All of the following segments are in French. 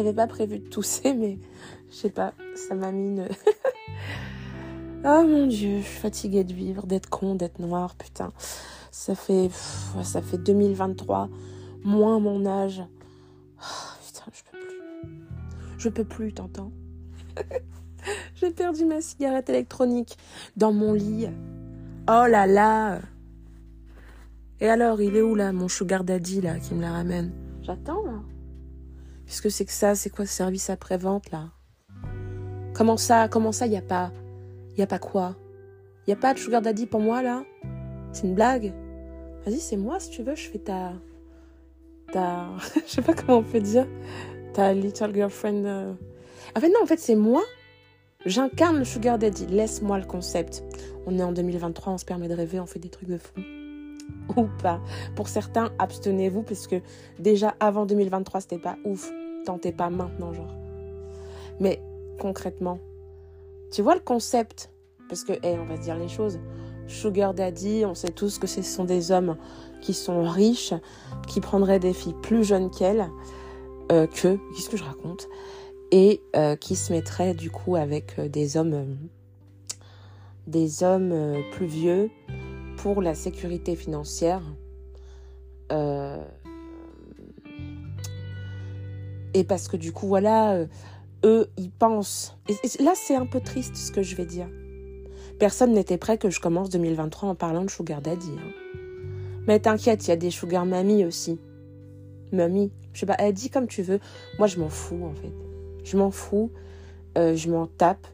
J'avais pas prévu de tousser, mais je sais pas, ça m'a mis une. oh mon dieu, je suis fatiguée de vivre, d'être con, d'être noir, putain. Ça fait, ça fait 2023, moins mon âge. Oh, putain, je peux plus. Je peux plus, t'entends J'ai perdu ma cigarette électronique dans mon lit. Oh là là Et alors, il est où là, mon sugar daddy là, qui me la ramène? J'attends là. Qu'est-ce que c'est que ça C'est quoi ce service après-vente là? Comment ça Comment ça, n'y a pas... Il a pas quoi? N'y a pas de sugar daddy pour moi là? C'est une blague? Vas-y, c'est moi si tu veux, je fais ta... Ta... je sais pas comment on peut dire. Ta little girlfriend... Euh. En fait, non, en fait, c'est moi. J'incarne le sugar daddy. Laisse-moi le concept. On est en 2023, on se permet de rêver, on fait des trucs de fou. Ou pas. Pour certains, abstenez-vous parce que déjà avant 2023, c'était pas ouf. Tentez pas maintenant, genre. Mais concrètement, tu vois le concept? Parce que, hey, on va se dire les choses. Sugar Daddy, on sait tous que ce sont des hommes qui sont riches, qui prendraient des filles plus jeunes qu'elles, euh, que, qu'est-ce que je raconte? Et euh, qui se mettraient du coup avec euh, des hommes, des hommes plus vieux pour la sécurité financière. Et parce que du coup, voilà, eux, ils pensent. Et, là, c'est un peu triste ce que je vais dire. Personne n'était prêt que je commence 2023 en parlant de Sugar Daddy. Hein. Mais t'inquiète, il y a des Sugar Mamie aussi. Mamie, je sais pas, elle dit comme tu veux. Moi, je m'en fous en fait. Je m'en fous. Euh, je m'en tape.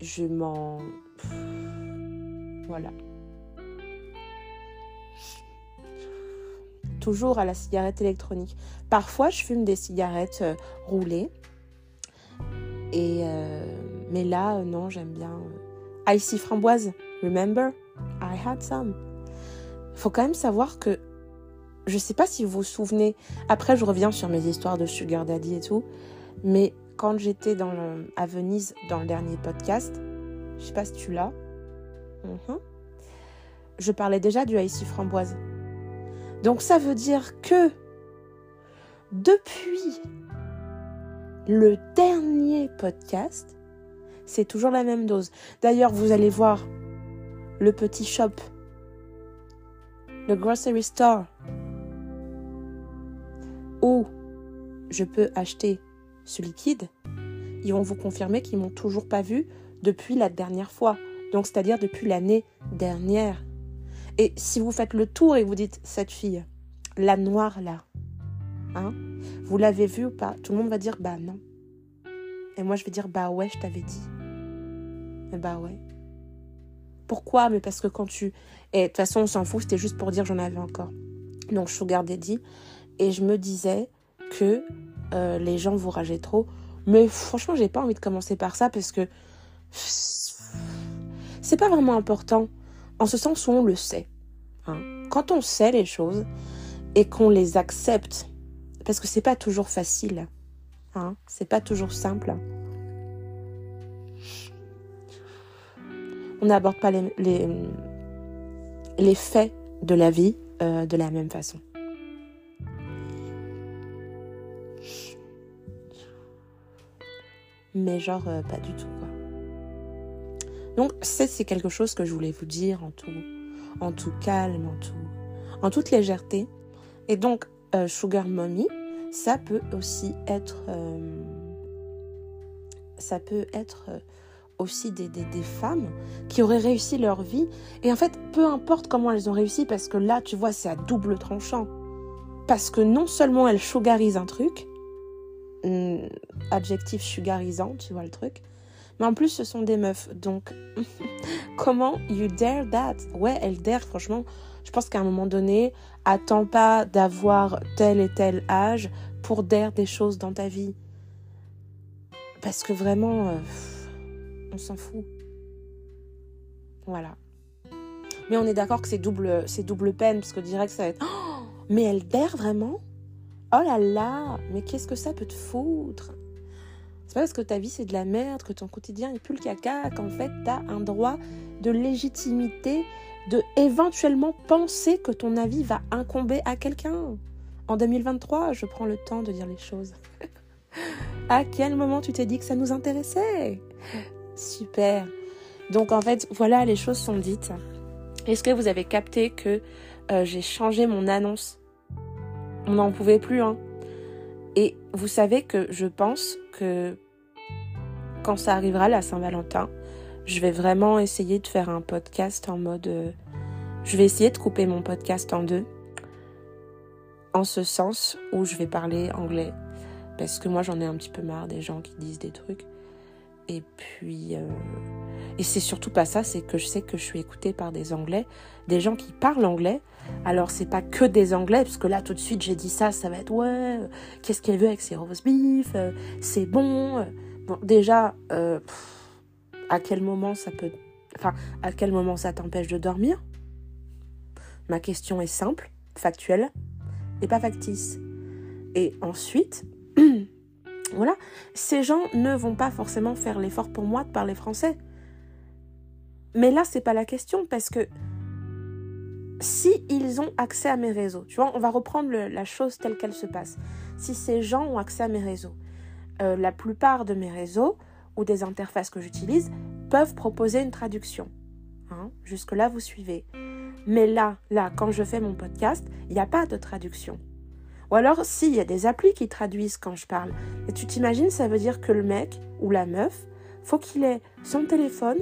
Je m'en. Voilà. Toujours à la cigarette électronique. Parfois, je fume des cigarettes euh, roulées. Et euh, mais là, euh, non, j'aime bien. Icy framboise, remember? I had some. Faut quand même savoir que je sais pas si vous vous souvenez. Après, je reviens sur mes histoires de sugar daddy et tout. Mais quand j'étais dans à Venise dans le dernier podcast, je sais pas si tu l'as. Mhm. Je parlais déjà du Icy framboise. Donc ça veut dire que depuis le dernier podcast, c'est toujours la même dose. D'ailleurs, vous allez voir le petit shop, le grocery store, où je peux acheter ce liquide. Ils vont vous confirmer qu'ils m'ont toujours pas vu depuis la dernière fois. Donc, c'est-à-dire depuis l'année dernière. Et si vous faites le tour et vous dites, cette fille, la noire là, hein, vous l'avez vu ou pas Tout le monde va dire bah non. Et moi je vais dire bah ouais, je t'avais dit. Et bah ouais. Pourquoi? Mais parce que quand tu. Et de toute façon, on s'en fout, c'était juste pour dire j'en avais encore. Donc Sugar Daddy. Et je me disais que euh, les gens vous rageaient trop. Mais franchement, j'ai pas envie de commencer par ça parce que. C'est pas vraiment important. En ce sens où on le sait. Hein. Quand on sait les choses et qu'on les accepte parce que c'est pas toujours facile. Hein c'est pas toujours simple. On n'aborde pas les, les, faits de la vie euh, de la même façon. Mais genre, euh, pas du tout, Donc, c'est quelque chose que je voulais vous dire en tout, en tout calme, en tout, en toute légèreté. Et donc, euh, Sugar Mommy, ça peut aussi être, euh, ça peut être euh, aussi des, des, femmes qui auraient réussi leur vie. Et en fait, peu importe comment elles ont réussi, parce que là, tu vois, c'est à double tranchant. Parce que non seulement elles sugarisent un truc, hmm, adjectif sugarisant, tu vois le truc, mais en plus, ce sont des meufs. Donc, comment you dare that? Ouais, elles dare, franchement. Je pense qu'à un moment donné, attends pas d'avoir tel et tel âge pour dare des choses dans ta vie. Parce que vraiment, euh, on s'en fout. Voilà. Mais on est d'accord que c'est double, c'est double peine, parce que direct, ça va être. Mais elle dare vraiment? Oh là là Mais qu'est-ce que ça peut te foutre? Parce que ta vie c'est de la merde, que ton quotidien est plus le caca, qu'en fait t'as un droit de légitimité de éventuellement penser que ton avis va incomber à quelqu'un. En 2023, je prends le temps de dire les choses. À quel moment tu t'es dit que ça nous intéressait? Super. Donc en fait, voilà, les choses sont dites. Est-ce que vous avez capté que euh, j'ai changé mon annonce? On n'en pouvait plus, hein. Et vous savez que je pense que quand ça arrivera la Saint-Valentin, je vais vraiment essayer de faire un podcast en mode... Euh, je vais essayer de couper mon podcast en deux. En ce sens où je vais parler anglais. Parce que moi j'en ai un petit peu marre des gens qui disent des trucs. Et puis... Euh, et c'est surtout pas ça, c'est que je sais que je suis écoutée par des Anglais, des gens qui parlent anglais. Alors c'est pas que des Anglais, parce que là tout de suite j'ai dit ça, ça va être ouais, qu'est-ce qu'elle veut avec ses rose beef, euh, c'est bon. Bon, déjà, euh, à quel moment ça peut. Enfin, à quel moment ça t'empêche de dormir? Ma question est simple, factuelle, et pas factice. Et ensuite, voilà, ces gens ne vont pas forcément faire l'effort pour moi de parler français. Mais là, c'est pas la question parce que si ils ont accès à mes réseaux, tu vois, on va reprendre la chose telle qu'elle se passe. Si ces gens ont accès à mes réseaux, euh, la plupart de mes réseaux ou des interfaces que j'utilise peuvent proposer une traduction. Hein. Jusque-là, vous suivez. Mais là, là, quand je fais mon podcast, il n'y a pas de traduction. Ou alors, s'il y a des applis qui traduisent quand je parle. Et tu t'imagines, ça veut dire que le mec ou la meuf, faut qu'il ait son téléphone,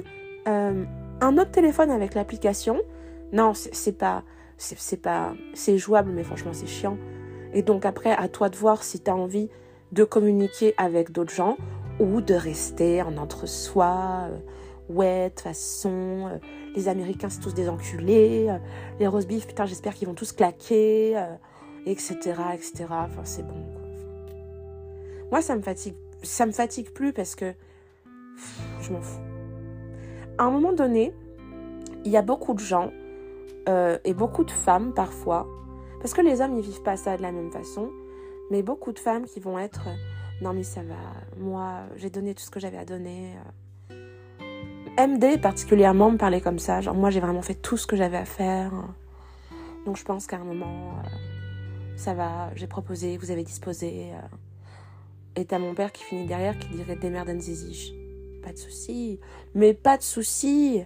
euh, un autre téléphone avec l'application. Non, c'est pas, c'est pas, c'est jouable, mais franchement, c'est chiant. Et donc après, à toi de voir si tu as envie de communiquer avec d'autres gens ou de rester en entre-soi. Euh, ouais, de toute façon, euh, les Américains, c'est tous des enculés. Euh, les rose beef, putain, j'espère qu'ils vont tous claquer, etc., etc. Enfin, c'est bon. Moi, ça me fatigue. Ça me fatigue plus parce que je m'en fous. À un moment donné, il y a beaucoup de gens et beaucoup de femmes parfois, parce que les hommes, ils vivent pas ça de la même façon mais beaucoup de femmes qui vont être euh, non mais ça va, moi j'ai donné tout ce que j'avais à donner. Euh. MD particulièrement me parlait comme ça, genre moi j'ai vraiment fait tout ce que j'avais à faire. Donc je pense qu'à un moment euh, ça va, j'ai proposé, vous avez disposé. Et t'as mon père qui finit derrière qui dirait des merdes zizi. Pas de souci, mais pas de souci.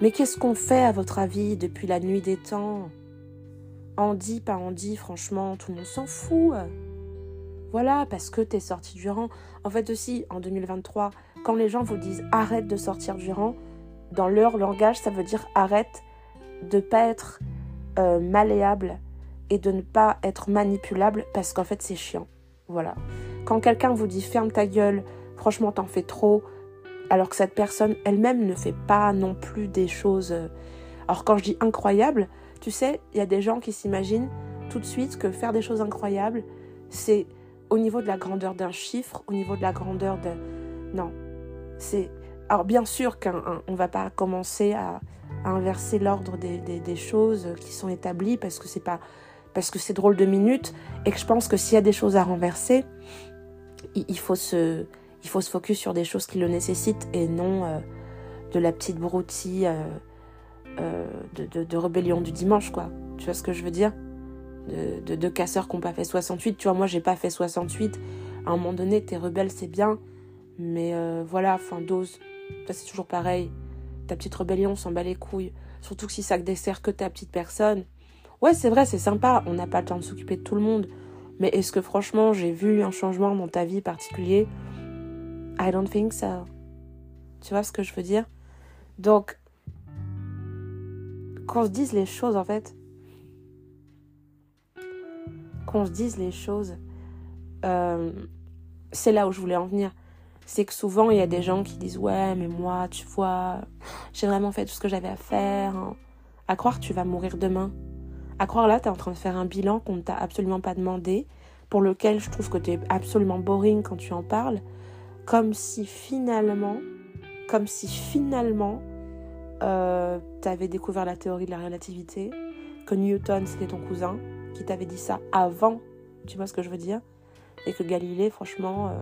Mais qu'est-ce qu'on fait à votre avis depuis la nuit des temps? Andy, pas Andy, franchement, tout le monde s'en fout. Voilà, parce que t'es sorti du rang. En fait aussi, en 2023, quand les gens vous disent arrête de sortir du rang, dans leur langage, ça veut dire arrête de pas être euh, malléable et de ne pas être manipulable parce qu'en fait c'est chiant. Voilà. Quand quelqu'un vous dit ferme ta gueule, franchement t'en fais trop, alors que cette personne elle-même ne fait pas non plus des choses. Euh, alors quand je dis incroyable, tu sais, il y a des gens qui s'imaginent tout de suite que faire des choses incroyables, c'est au niveau de la grandeur d'un chiffre, au niveau de la grandeur de... Non. C'est... Alors bien sûr qu'on ne va pas commencer à, inverser l'ordre des, choses qui sont établies parce que c'est pas parce que c'est drôle de minutes et que je pense que s'il y a des choses à renverser, il, faut se il faut se focus sur des choses qui le nécessitent et non euh, de la petite broutille euh, euh, de, de, rébellion du dimanche quoi. Tu vois ce que je veux dire? De, de, casseurs qui n'ont pas fait 68. Tu vois, moi, j'ai pas fait 68. À un moment donné, t'es rebelle, c'est bien. Mais euh, voilà, fin dose. Ça, c'est toujours pareil. Ta petite rébellion, s'en bat les couilles. Surtout que si ça dessert que ta petite personne. Ouais, c'est vrai, c'est sympa. On n'a pas le temps de s'occuper de tout le monde. Mais est-ce que franchement, j'ai vu un changement dans ta vie particulier? I don't think so. Tu vois ce que je veux dire? Donc, qu'on se dise les choses, en fait, qu'on se dise les choses. Euh, c'est là où je voulais en venir. C'est que souvent, il y a des gens qui disent Ouais, mais moi, tu vois, j'ai vraiment fait tout ce que j'avais à faire. À croire tu vas mourir demain. À croire là, tu es en train de faire un bilan qu'on ne t'a absolument pas demandé, pour lequel je trouve que tu es absolument boring quand tu en parles. Comme si finalement, comme si finalement, euh, tu avais découvert la théorie de la relativité, que Newton c'était ton cousin, qui t'avait dit ça avant, tu vois ce que je veux dire? Et que Galilée, franchement, euh,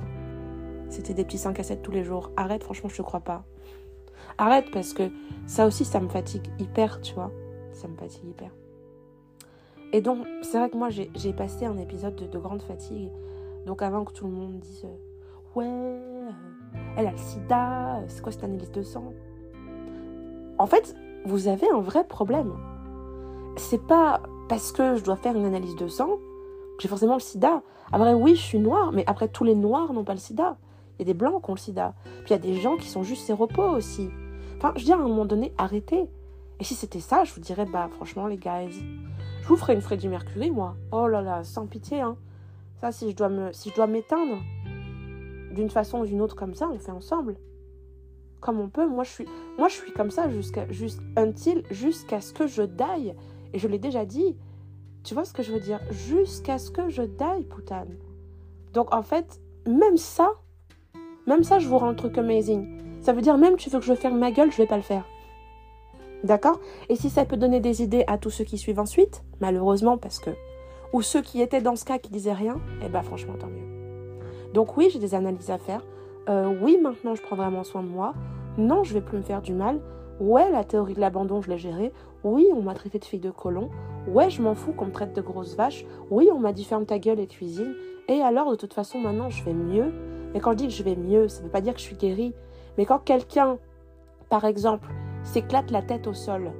c'était des petits 5 à 7 tous les jours. Arrête, franchement, je te crois pas. Arrête parce que ça aussi, ça me fatigue hyper, tu vois. Ça me fatigue hyper. Et donc, c'est vrai que moi, j'ai passé un épisode de, grande fatigue. Donc, avant que tout le monde dise, euh, Ouais, euh, elle a le sida, c'est quoi cette analyse de sang? En fait, vous avez un vrai problème. C'est pas parce que je dois faire une analyse de sang j'ai forcément le sida. Après, oui, je suis noire, mais après, tous les noirs n'ont pas le sida. Il y a des blancs qui ont le sida. Puis il y a des gens qui sont juste séropos aussi. Enfin, je dis à un moment donné, arrêtez. Et si c'était ça, je vous dirais, bah franchement, les gars, je vous ferai une Freddie Mercury, moi. Oh là là, sans pitié, hein. Ça, si je dois me, si je dois m'éteindre d'une façon ou d'une autre comme ça, on fait ensemble. Comme on peut. Moi, je suis, moi, je suis comme ça jusqu'à, jusqu'à ce que je daille. Et je l'ai déjà dit. Tu vois ce que je veux dire? Jusqu'à ce que je daille, poutane. Donc, en fait, même ça, même ça, je vous rends un truc amazing. Ça veut dire même tu veux que je ferme ma gueule, je vais pas le faire. D'accord? Et si ça peut donner des idées à tous ceux qui suivent ensuite, malheureusement parce que ou ceux qui étaient dans ce cas qui disaient rien, eh ben franchement tant mieux. Donc oui, j'ai des analyses à faire. Euh, oui, maintenant je prends vraiment soin de moi. Non, je vais plus me faire du mal. Ouais, la théorie de l'abandon, je l'ai gérée. Oui, on m'a traité de fille de colon. Ouais, je m'en fous qu'on me traite de grosse vache. Oui, on m'a dit ferme ta gueule et cuisine. Et alors, de toute façon, maintenant, je vais mieux. Mais quand je dis que je vais mieux, ça ne veut pas dire que je suis guérie. Mais quand quelqu'un, par exemple, s'éclate la tête au sol,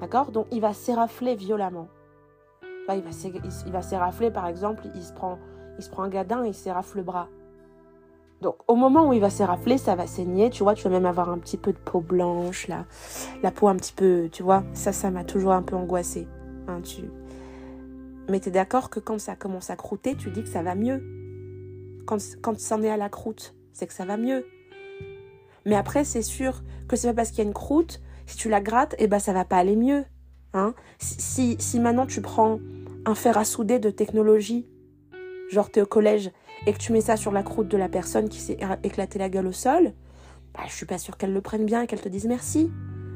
d'accord Donc il va s'érafler violemment. va il va s'érafler, par exemple, il se prend, il se prend un gadin et il s'érafle le bras. Donc au moment où il va s'érafler, ça va saigner, tu vois, tu vas même avoir un petit peu de peau blanche, là, la peau un petit peu, tu vois, ça, ça m'a toujours un peu angoissée. Hein, tu... Mais tu es d'accord que quand ça commence à croûter, tu dis que ça va mieux? Quand, quand ça en est à la croûte, c'est que ça va mieux. Mais après, c'est sûr que c'est pas parce qu'il y a une croûte, si tu la grattes, eh ben ça va pas aller mieux. Hein si, si maintenant tu prends un fer à souder de technologie, genre tu es au collège, et que tu mets ça sur la croûte de la personne qui s'est éclaté la gueule au sol, bah, je suis pas sûre qu'elle le prenne bien et qu'elle te dise merci.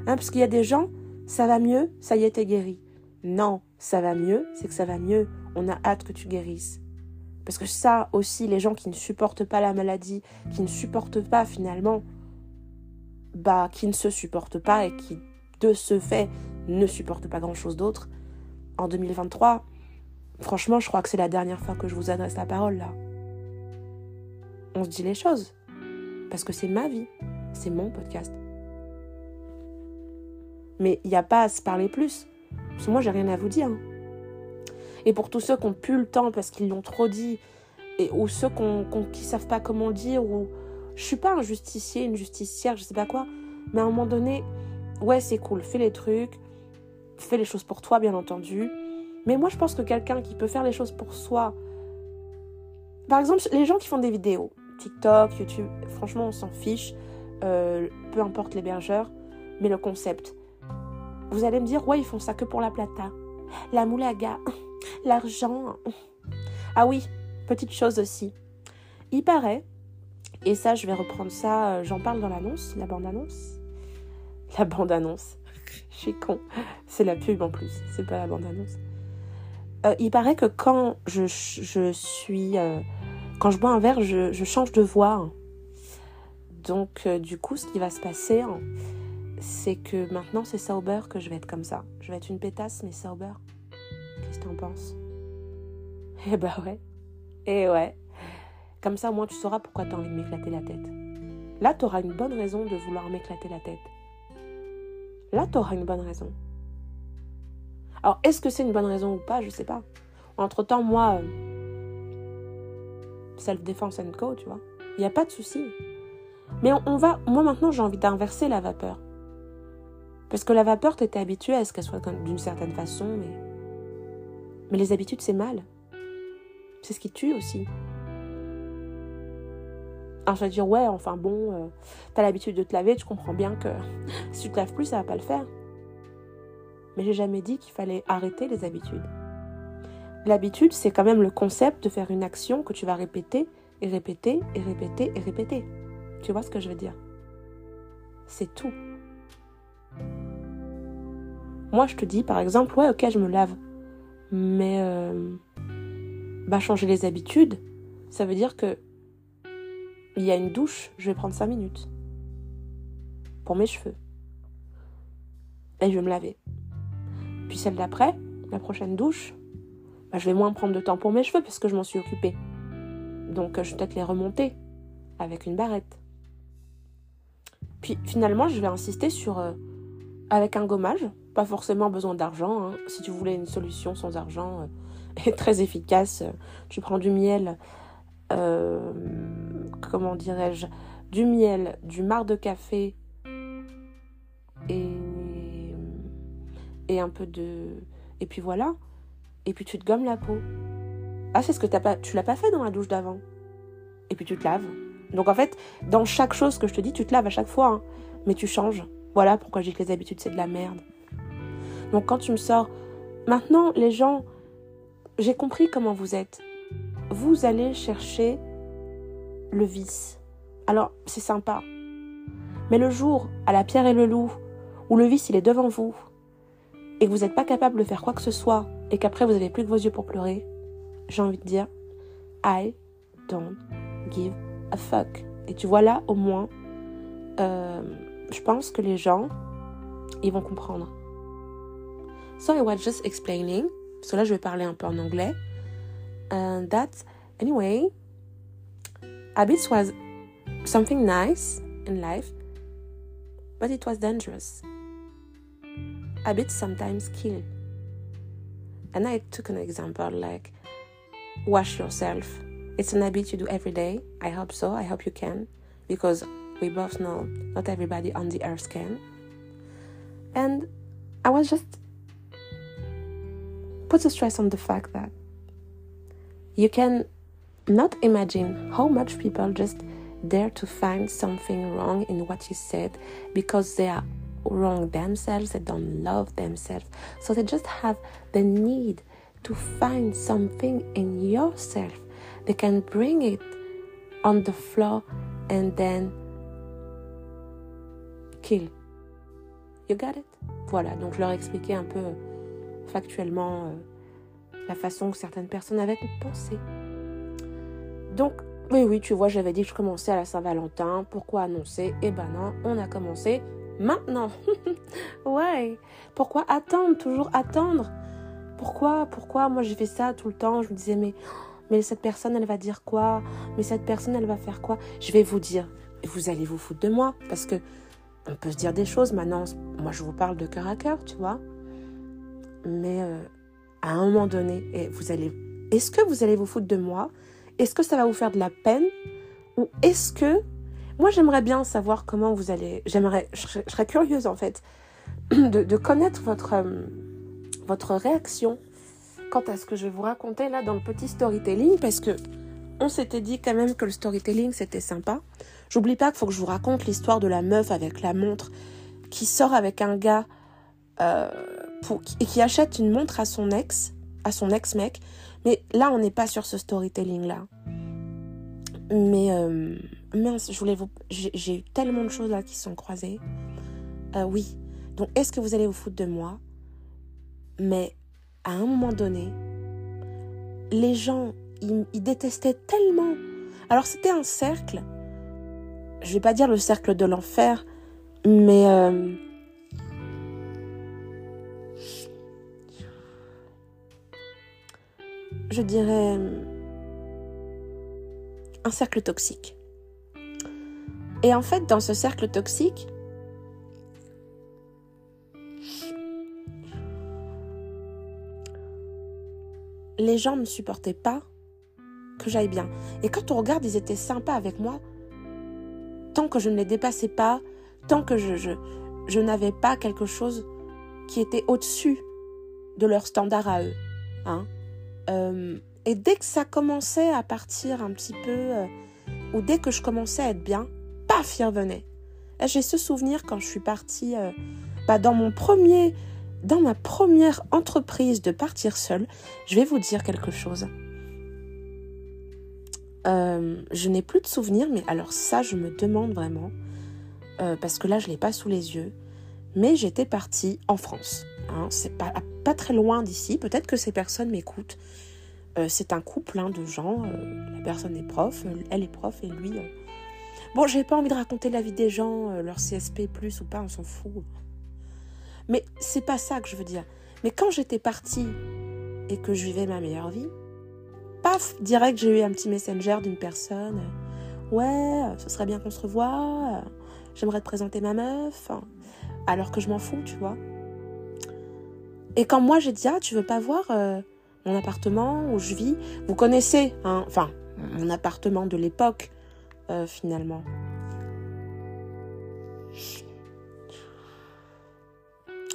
Hein, parce qu'il y a des gens, ça va mieux, ça y est, t'es guéri. Non, ça va mieux, c'est que ça va mieux. On a hâte que tu guérisses. Parce que ça aussi, les gens qui ne supportent pas la maladie, qui ne supportent pas finalement bah, qui ne se supportent pas et qui, de ce fait, ne supportent pas grand-chose d'autre, en 2023, franchement, je crois que c'est la dernière fois que je vous adresse la parole là. On se dit les choses. Parce que c'est ma vie. C'est mon podcast. Mais il n'y a pas à se parler plus. Parce que moi, j'ai rien à vous dire. Et pour tous ceux qui n'ont plus le temps parce qu'ils l'ont trop dit, et, ou ceux qui ne savent pas comment dire, ou je suis pas un justicier, une justicière, je sais pas quoi. Mais à un moment donné, ouais, c'est cool, fais les trucs, fais les choses pour toi, bien entendu. Mais moi, je pense que quelqu'un qui peut faire les choses pour soi. Par exemple, les gens qui font des vidéos, TikTok, YouTube, franchement, on s'en fiche. Euh, peu importe l'hébergeur, mais le concept. Vous allez me dire, ouais, ils font ça que pour la plata. La moulaga, l'argent. Ah oui, petite chose aussi. Il paraît et ça, je vais reprendre ça, euh, j'en parle dans l'annonce, la bande-annonce. La bande-annonce. je suis con. C'est la pub en plus, c'est pas la bande-annonce. Euh, il paraît que quand je, je suis. Quand je bois un verre, je, change de voix. Donc, du coup, ce qui va se passer, hein, c'est que maintenant, c'est sober que je vais être comme ça. Je vais être une pétasse, mais sober. Qu'est-ce que t'en penses? Eh bah ouais. Eh ouais. Comme ça, au moins, tu sauras pourquoi tu as envie de m'éclater la tête. Là, tu auras une bonne raison de vouloir m'éclater la tête. Là, tu auras une bonne raison. Alors, est-ce que c'est une bonne raison ou pas? Je sais pas. Entre-temps, moi, euh, self-defense and co, tu vois. Il n'y a pas de souci. Mais on, va... Moi, maintenant, j'ai envie d'inverser la vapeur. Parce que la vapeur, tu étais habitué à ce qu'elle soit d'une certaine façon, mais... Mais les habitudes, c'est mal. C'est ce qui tue aussi. Alors je vais dire, ouais, enfin bon, euh, t'as l'habitude de te laver, tu comprends bien que si tu te laves plus, ça va pas le faire. Mais j'ai jamais dit qu'il fallait arrêter les habitudes. L'habitude, c'est quand même le concept de faire une action que tu vas répéter et répéter et répéter et répéter. Tu vois ce que je veux dire? C'est tout. Moi, je te dis, par exemple, ouais, ok, je me lave. Mais euh, bah, changer les habitudes, ça veut dire que il y a une douche, je vais prendre 5 minutes. Pour mes cheveux. Et je vais me laver. Puis celle d'après, la prochaine douche, bah, je vais moins prendre de temps pour mes cheveux parce que je m'en suis occupée. Donc je vais peut-être les remonter. avec une barrette. Puis finalement, je vais insister sur euh, avec un gommage, pas forcément besoin d'argent. Hein. Si tu voulais une solution sans argent euh, et très efficace, euh, tu prends du miel, comment dirais-je, du miel, du marc de café et et un peu de et puis voilà. Et puis tu te gommes la peau. Ah, c'est ce que t'as pas, tu l'as pas fait dans la douche d'avant. Et puis tu te laves. Donc en fait, dans chaque chose que je te dis, tu te laves à chaque fois. Hein. Mais tu changes. Voilà pourquoi je dis que les habitudes, c'est de la merde. Donc quand tu me sors, maintenant, les gens, j'ai compris comment vous êtes. Vous allez chercher le vice. Alors, c'est sympa. Mais le jour, à la pierre et le loup, où le vice, il est devant vous, et que vous n'êtes pas capable de faire quoi que ce soit, et qu'après vous n'avez plus que vos yeux pour pleurer, j'ai envie de dire, I don't give a fuck. Et tu vois là, au moins, euh, je pense que les gens, ils vont comprendre. So I was just explaining, parce que là je vais parler un peu en anglais, and that, anyway, habits was something nice in life, but it was dangerous. Habits sometimes kill. And I took an example like wash yourself. It's an habit you do every day. I hope so. I hope you can. Because we both know not everybody on the earth can. And I was just put a stress on the fact that you can not imagine how much people just dare to find something wrong in what you said because they are wrong themselves, they don't love themselves. So they just have the need to find something in yourself. They can bring it on the floor and then kill. You got it? Voilà, donc leur expliquais un peu factuellement euh, la façon que certaines personnes avaient pensé. Donc, oui, oui, tu vois, j'avais dit que je commençais à la Saint-Valentin. Pourquoi annoncer? Eh ben non, on a commencé maintenant. ouais. Pourquoi attendre, toujours attendre? Pourquoi, pourquoi? Moi, j'ai fait ça tout le temps. Je me disais, mais, mais cette personne, elle va dire quoi? Mais cette personne, elle va faire quoi? Je vais vous dire. Vous allez vous foutre de moi parce que on peut se dire des choses maintenant. Moi, je vous parle de cœur à cœur, tu vois. Mais euh, à un moment donné, et vous allez, est-ce que vous allez vous foutre de moi? Est-ce que ça va vous faire de la peine? Ou est-ce que moi, j'aimerais bien savoir comment vous allez. J'aimerais, je, serais curieuse en fait de, connaître votre, euh, votre réaction quant à ce que je vais vous raconter là dans le petit storytelling parce que on s'était dit quand même que le storytelling c'était sympa. J'oublie pas qu'il faut que je vous raconte l'histoire de la meuf avec la montre qui sort avec un gars euh, et qui achète une montre à son ex, à son ex-mec. Mais là, on n'est pas sur ce storytelling là. Mais euh, mince, je voulais vous. J'ai eu tellement de choses là qui sont croisées. Euh, oui. Donc, est-ce que vous allez vous foutre de moi? Mais à un moment donné, les gens, ils, détestaient tellement. Alors, c'était un cercle. Je vais pas dire le cercle de l'enfer, mais. Euh, je dirais un cercle toxique. Et en fait, dans ce cercle toxique, les gens ne supportaient pas que j'aille bien. Et quand on regarde, ils étaient sympas avec moi. Tant que je ne les dépassais pas, tant que je, n'avais pas quelque chose qui était au-dessus de leur standard à eux. Hein. Euh, et dès que ça commençait à partir un petit peu, euh, ou dès que je commençais à être bien, paf, il. J'ai ce souvenir quand je suis partie euh, bah, dans mon premier, dans ma première entreprise de partir seule. Je vais vous dire quelque chose. Euh, je n'ai plus de souvenirs, mais alors ça, je me demande vraiment, parce que là, je l'ai pas sous les yeux. Mais j'étais partie en France. Hein, c'est pas, pas très loin d'ici. Peut-être que ces personnes m'écoutent. Euh, c'est un couple hein, de gens. Euh, la personne est prof, euh, elle est prof et lui. Bon, j'ai pas envie de raconter la vie des gens, leur CSP plus ou pas, on s'en fout. Mais c'est pas ça que je veux dire. Mais quand j'étais partie et que je vivais ma meilleure vie, paf, direct j'ai eu un petit messenger d'une personne. Ouais, ce serait bien qu'on se revoie. J'aimerais te présenter ma meuf. Alors que je m'en fous, tu vois. Et quand moi j'ai dit, ah, tu veux pas voir euh, mon appartement où je vis? Vous connaissez, hein, enfin, mon appartement de l'époque, euh, finalement.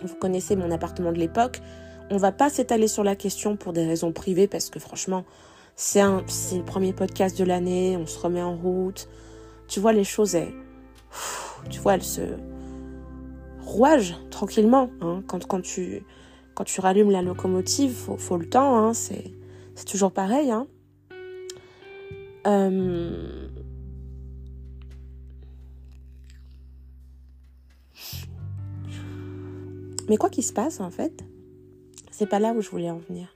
Vous connaissez mon appartement de l'époque. On va pas s'étaler sur la question pour des raisons privées parce que franchement, c'est le premier podcast de l'année, on se remet en route. Tu vois, les choses, elles, tu vois, elles se rouagent tranquillement. Hein, quand, tu, quand tu rallumes la locomotive, faut, faut le temps, hein, c'est toujours pareil. Hein. Euh, mais quoi qu'il se passe, en fait, c'est pas là où je voulais en venir.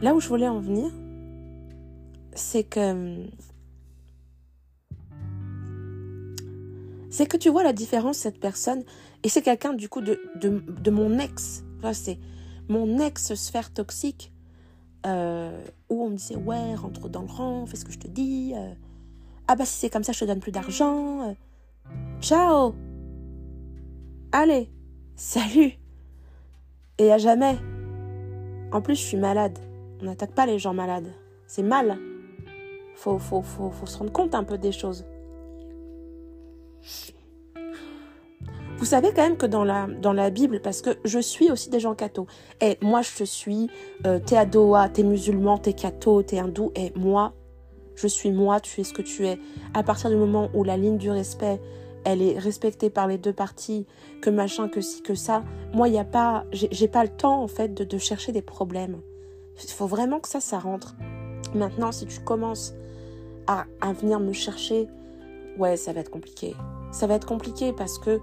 Là où je voulais en venir, c'est que c'est que tu vois la différence cette personne et c'est quelqu'un du coup de, de, mon ex c'est mon ex sphère toxique euh, où on me disait ouais rentre dans le rang fais ce que je te dis euh. ah bah si c'est comme ça je te donne plus d'argent euh. ciao allez salut. Et à jamais. En plus je suis malade. On n'attaque pas les gens malades. C'est mal. Faut, faut, faut, faut se rendre compte un peu des choses. Vous savez quand même que dans la, dans la Bible, parce que je suis aussi des gens cathos, et moi je te suis, euh, t'es adoa, t'es musulman, t'es catho, t'es hindou, et moi, je suis moi, tu es ce que tu es. À partir du moment où la ligne du respect, elle est respectée par les deux parties, que machin, que ci, que ça, moi, il a pas, j'ai pas le temps en fait de, de chercher des problèmes. Il faut vraiment que ça, ça rentre. Maintenant, si tu commences à, venir me chercher, ouais, ça va être compliqué. Ça va être compliqué parce que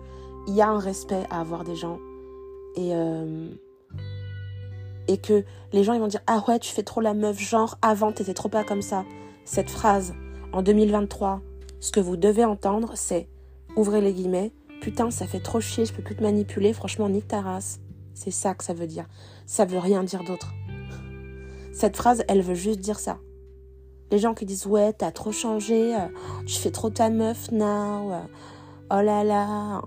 il y a un respect à avoir des gens et euh, et que les gens ils vont dire ah ouais tu fais trop la meuf genre avant t'étais trop pas comme ça. Cette phrase en 2023, ce que vous devez entendre c'est ouvrez les guillemets putain ça fait trop chier je peux plus te manipuler franchement nique ta race. C'est ça que ça veut dire. Ça veut rien dire d'autre. Cette phrase elle veut juste dire ça. Les gens qui disent ouais, t'as trop changé, euh, tu fais trop ta meuf now, euh, oh là là.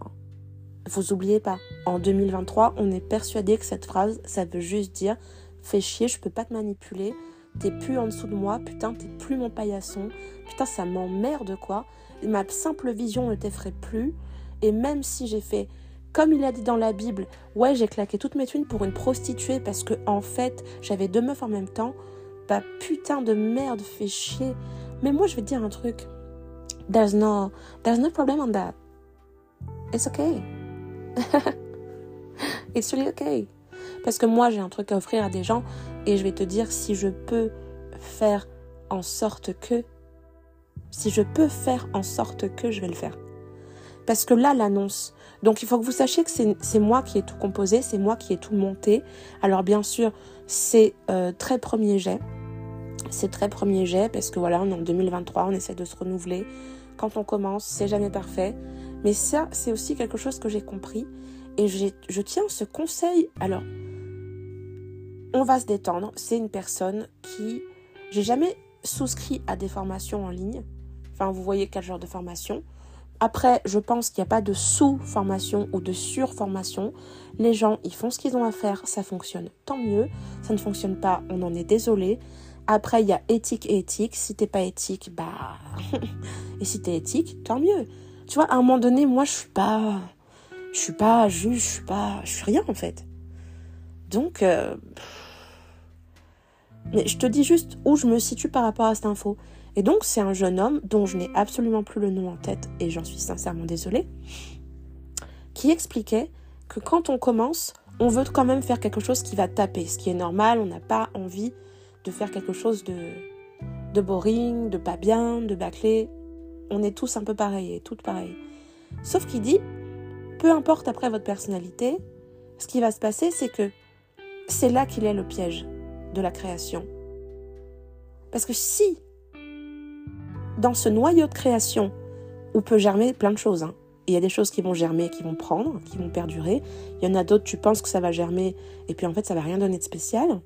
Vous oubliez pas, en 2023, on est persuadé que cette phrase, ça veut juste dire fais chier, je peux pas te manipuler, t'es plus en dessous de moi, putain, t'es plus mon paillasson, putain, ça m'emmerde quoi. Ma simple vision ne t'effraie plus, et même si j'ai fait comme il a dit dans la Bible, ouais, j'ai claqué toutes mes thunes pour une prostituée parce que en fait, j'avais deux meufs en même temps. Bah putain de merde, fait chier. Mais moi, je vais te dire un truc. There's no, there's no problem on that. It's okay. It's really okay. Parce que moi, j'ai un truc à offrir à des gens et je vais te dire si je peux faire en sorte que, si je peux faire en sorte que, je vais le faire. Parce que là, l'annonce. Donc, il faut que vous sachiez que c'est moi qui ai tout composé, c'est moi qui ai tout monté. Alors, bien sûr, c'est euh, très premier jet. C'est très premier jet parce que voilà, on est en 2023, on essaie de se renouveler. Quand on commence, c'est jamais parfait. Mais ça, c'est aussi quelque chose que j'ai compris. Et je tiens ce conseil. Alors, on va se détendre. C'est une personne qui. J'ai jamais souscrit à des formations en ligne. Enfin, vous voyez quel genre de formation. Après, je pense qu'il n'y a pas de sous-formation ou de sur-formation. Les gens, ils font ce qu'ils ont à faire, ça fonctionne, tant mieux. Ça ne fonctionne pas, on en est désolé. Après, il y a éthique et éthique. Si t'es pas éthique, bah. et si t'es éthique, tant mieux. Tu vois, à un moment donné, moi, je suis pas. Je suis pas juge, je suis pas. Je suis rien, en fait. Donc. Euh, mais je te dis juste où je me situe par rapport à cette info. Et donc, c'est un jeune homme dont je n'ai absolument plus le nom en tête, et j'en suis sincèrement désolée, qui expliquait que quand on commence, on veut quand même faire quelque chose qui va taper, ce qui est normal, on n'a pas envie de faire quelque chose de, de boring, de pas bien, de bâclé. On est tous un peu pareils toutes pareilles. Sauf qu'il dit, peu importe après votre personnalité, ce qui va se passer, c'est que c'est là qu'il est le piège de la création. Parce que si, dans ce noyau de création, où peut germer plein de choses, hein, il y a des choses qui vont germer, qui vont prendre, qui vont perdurer. Il y en a d'autres, tu penses que ça va germer, et puis en fait, ça va rien donner de spécial.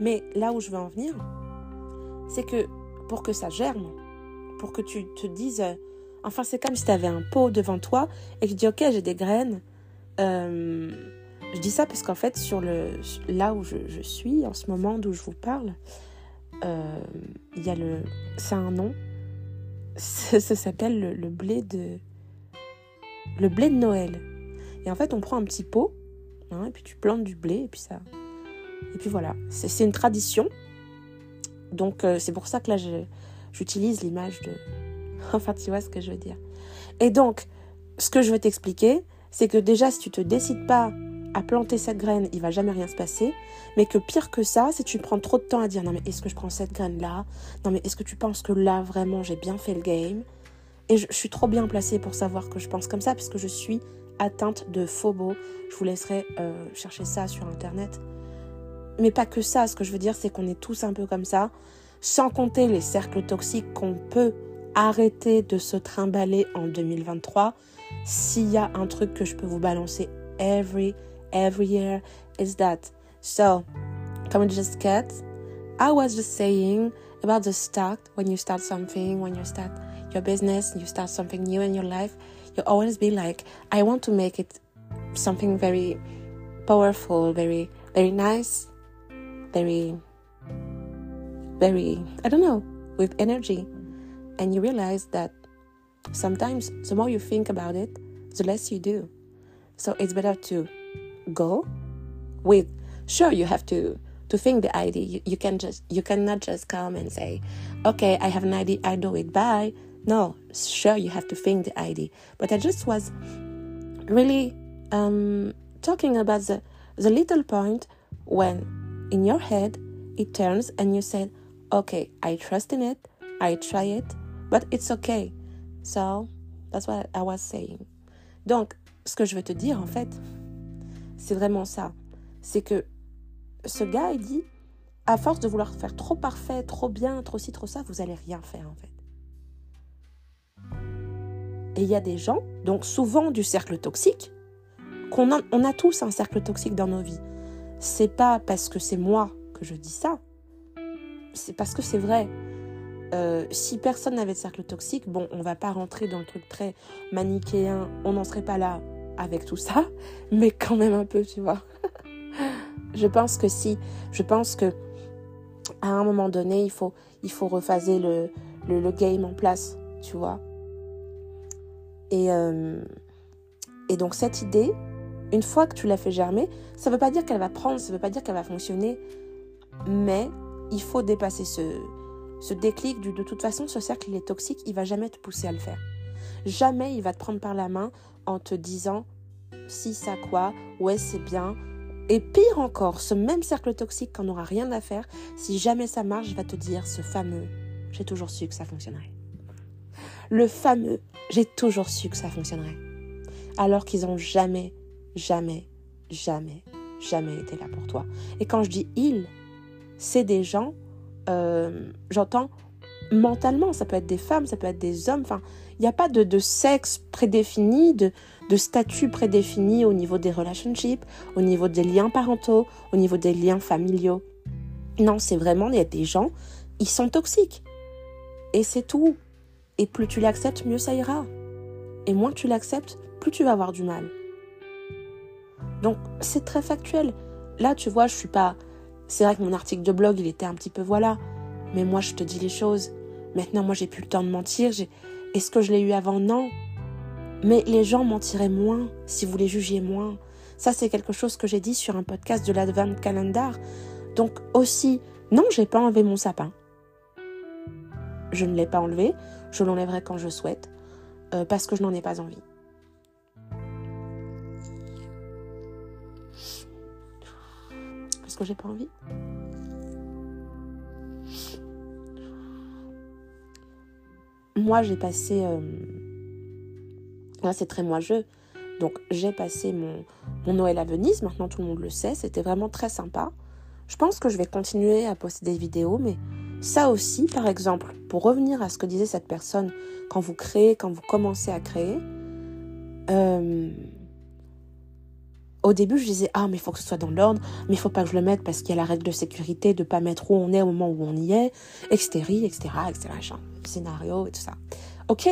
Mais là où je veux en venir, c'est que pour que ça germe, pour que tu te dises, euh, enfin c'est comme si tu avais un pot devant toi et que tu dis ok j'ai des graines. Euh, je dis ça parce qu'en fait sur le là où je, suis en ce moment d'où je vous parle, euh, il y a le, c'est un nom, ça, s'appelle le, blé de, le blé de Noël. Et en fait on prend un petit pot, hein, et puis tu plantes du blé et puis ça, et puis voilà, c'est une tradition. Donc c'est pour ça que là j'utilise l'image de... Enfin, tu vois ce que je veux dire. Et donc, ce que je veux t'expliquer, c'est que déjà, si tu te décides pas à planter cette graine, il va jamais rien se passer. Mais que pire que ça, si tu prends trop de temps à dire non mais est-ce que je prends cette graine là Non mais est-ce que tu penses que là vraiment j'ai bien fait le game? Et je, suis trop bien placée pour savoir que je pense comme ça puisque je suis atteinte de phobo. Je vous laisserai euh, chercher ça sur internet. Mais pas que ça. Ce que je veux dire, c'est qu'on est tous un peu comme ça sans compter les cercles toxiques qu'on peut arrêter de se trimballer en 2023. S'il y a un truc que je peux vous balancer every, every year, is that. So, come just get. I was just saying about the start, when you start something, when you start your business, you start something new in your life, you always be like, I want to make it something very powerful, very, very nice, very very, I don't know, with energy. And you realize that sometimes the more you think about it, the less you do. So it's better to go with, sure, you have to to think the idea. You, you can just you cannot just come and say, okay, I have an idea, I do it. Bye. No, sure, you have to think the idea. But I just was really um, talking about the the little point when in your head it turns and you said, okay, I trust in it, I try it, but it's okay. So, that's what I was saying. Donc, ce que je veux te dire, en fait, c'est vraiment ça. C'est que ce gars, il dit, à force de vouloir faire trop parfait, trop bien, trop ci, trop ça, vous allez rien faire, en fait. Et il y a des gens, donc souvent du cercle toxique, qu'on on a tous un cercle toxique dans nos vies. C'est pas parce que c'est moi que je dis ça, c'est parce que c'est vrai. Euh, si personne n'avait de cercle toxique, bon, on va pas rentrer dans le truc très manichéen, on n'en serait pas là avec tout ça, mais quand même un peu, tu vois. je pense que si, je pense que à un moment donné, il faut, il faut rephaser le, le, game en place, tu vois. Et, euh, et donc cette idée, une fois que tu l'as fait germer, ça ne veut pas dire qu'elle va prendre, ça ne veut pas dire qu'elle va fonctionner, mais il faut dépasser ce, ce déclic du de toute façon ce cercle il est toxique, il va jamais te pousser à le faire. Jamais il va te prendre par la main en te disant si ça quoi, ouais c'est bien. Et pire encore, ce même cercle toxique qu'on n'aura rien à faire, si jamais ça marche, va te dire ce fameux j'ai toujours su que ça fonctionnerait. Le fameux j'ai toujours su que ça fonctionnerait. Alors qu'ils ont jamais, jamais, jamais, jamais été là pour toi. Et quand je dis ils, c'est des gens, euh, j'entends mentalement, ça peut être des femmes, ça peut être des hommes, enfin, il n'y a pas de, sexe prédéfini, de, de statut prédéfini au niveau des relationships, au niveau des liens parentaux, au niveau des liens familiaux. Non, c'est vraiment, il y a des gens, ils sont toxiques. Et c'est tout. Et plus tu l'acceptes, mieux ça ira. Et moins tu l'acceptes, plus tu vas avoir du mal. Donc, c'est très factuel. Là, tu vois, je suis pas c'est vrai que mon article de blog, il était un petit peu voilà. Mais moi, je te dis les choses. Maintenant, moi, j'ai plus le temps de mentir. Est-ce que je l'ai eu avant? Non. Mais les gens mentiraient moins si vous les jugiez moins. Ça, c'est quelque chose que j'ai dit sur un podcast de l'Advent Calendar. Donc aussi, non, j'ai pas enlevé mon sapin. Je ne l'ai pas enlevé. Je l'enlèverai quand je souhaite. Euh, parce que je n'en ai pas envie. Que j'ai pas envie. Moi, j'ai passé. Euh, là, c'est très moi-je. Donc, j'ai passé mon, mon Noël à Venise. Maintenant, tout le monde le sait. C'était vraiment très sympa. Je pense que je vais continuer à poster des vidéos, mais ça aussi, par exemple, pour revenir à ce que disait cette personne, quand vous créez, quand vous commencez à créer, euh, au début, je disais, ah, mais il faut que ce soit dans l'ordre, mais il faut pas que je le mette parce qu'il y a la règle de sécurité de pas mettre où on est au moment où on y est, etc., etc., etc., scénario et tout ça. Ok,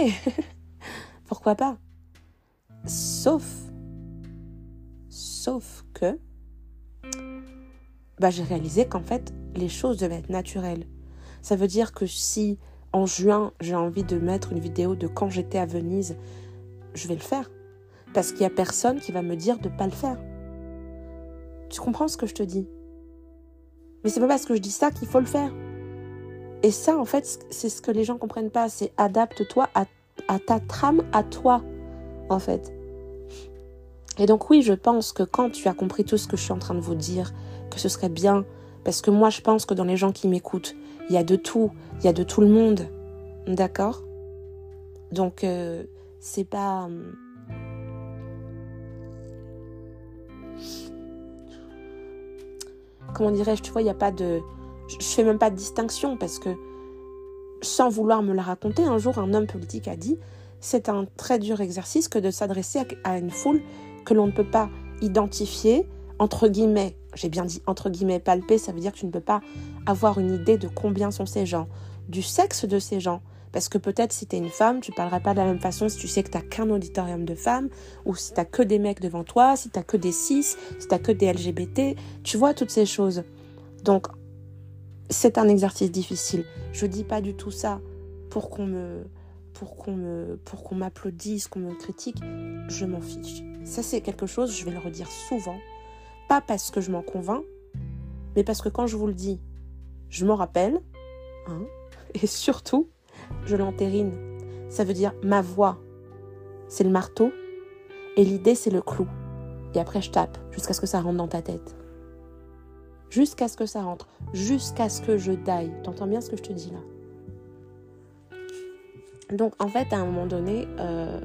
pourquoi pas? Sauf, sauf que, bah, j'ai réalisé qu'en fait, les choses devaient être naturelles. Ça veut dire que si en juin, j'ai envie de mettre une vidéo de quand j'étais à Venise, je vais le faire. Parce qu'il n'y a personne qui va me dire de ne pas le faire. Tu comprends ce que je te dis? Mais c'est pas parce que je dis ça qu'il faut le faire. Et ça, en fait, c'est ce que les gens comprennent pas. C'est adapte-toi à, à ta trame, à toi, en fait. Et donc oui, je pense que quand tu as compris tout ce que je suis en train de vous dire, que ce serait bien, parce que moi je pense que dans les gens qui m'écoutent, il y a de tout, il y a de tout le monde, d'accord? Donc euh, c'est pas... comment dirais-je, tu vois, il n'y a pas de... Je fais même pas de distinction parce que sans vouloir me la raconter, un jour un homme politique a dit, c'est un très dur exercice que de s'adresser à une foule que l'on ne peut pas identifier, entre guillemets, j'ai bien dit entre guillemets palper, ça veut dire que tu ne peux pas avoir une idée de combien sont ces gens, du sexe de ces gens. Parce que peut-être si tu es une femme, tu parleras pas de la même façon si tu sais que tu qu'un auditorium de femmes, ou si tu que des mecs devant toi, si tu que des cis, si tu que des LGBT. Tu vois toutes ces choses. Donc, c'est un exercice difficile. Je dis pas du tout ça pour qu'on me pour qu'on me pour qu'on m'applaudisse, qu'on me critique, je m'en fiche. Ça c'est quelque chose, je vais le redire souvent, pas parce que je m'en convainc, mais parce que quand je vous le dis, je m'en rappelle, hein, et surtout, je l'entérine. Ça veut dire ma voix, c'est le marteau, et l'idée c'est le clou. Et après je tape jusqu'à ce que ça rentre dans ta tête. Jusqu'à ce que ça rentre, jusqu'à ce que je daille. T'entends bien ce que je te dis là? Donc en fait, à un moment donné, euh,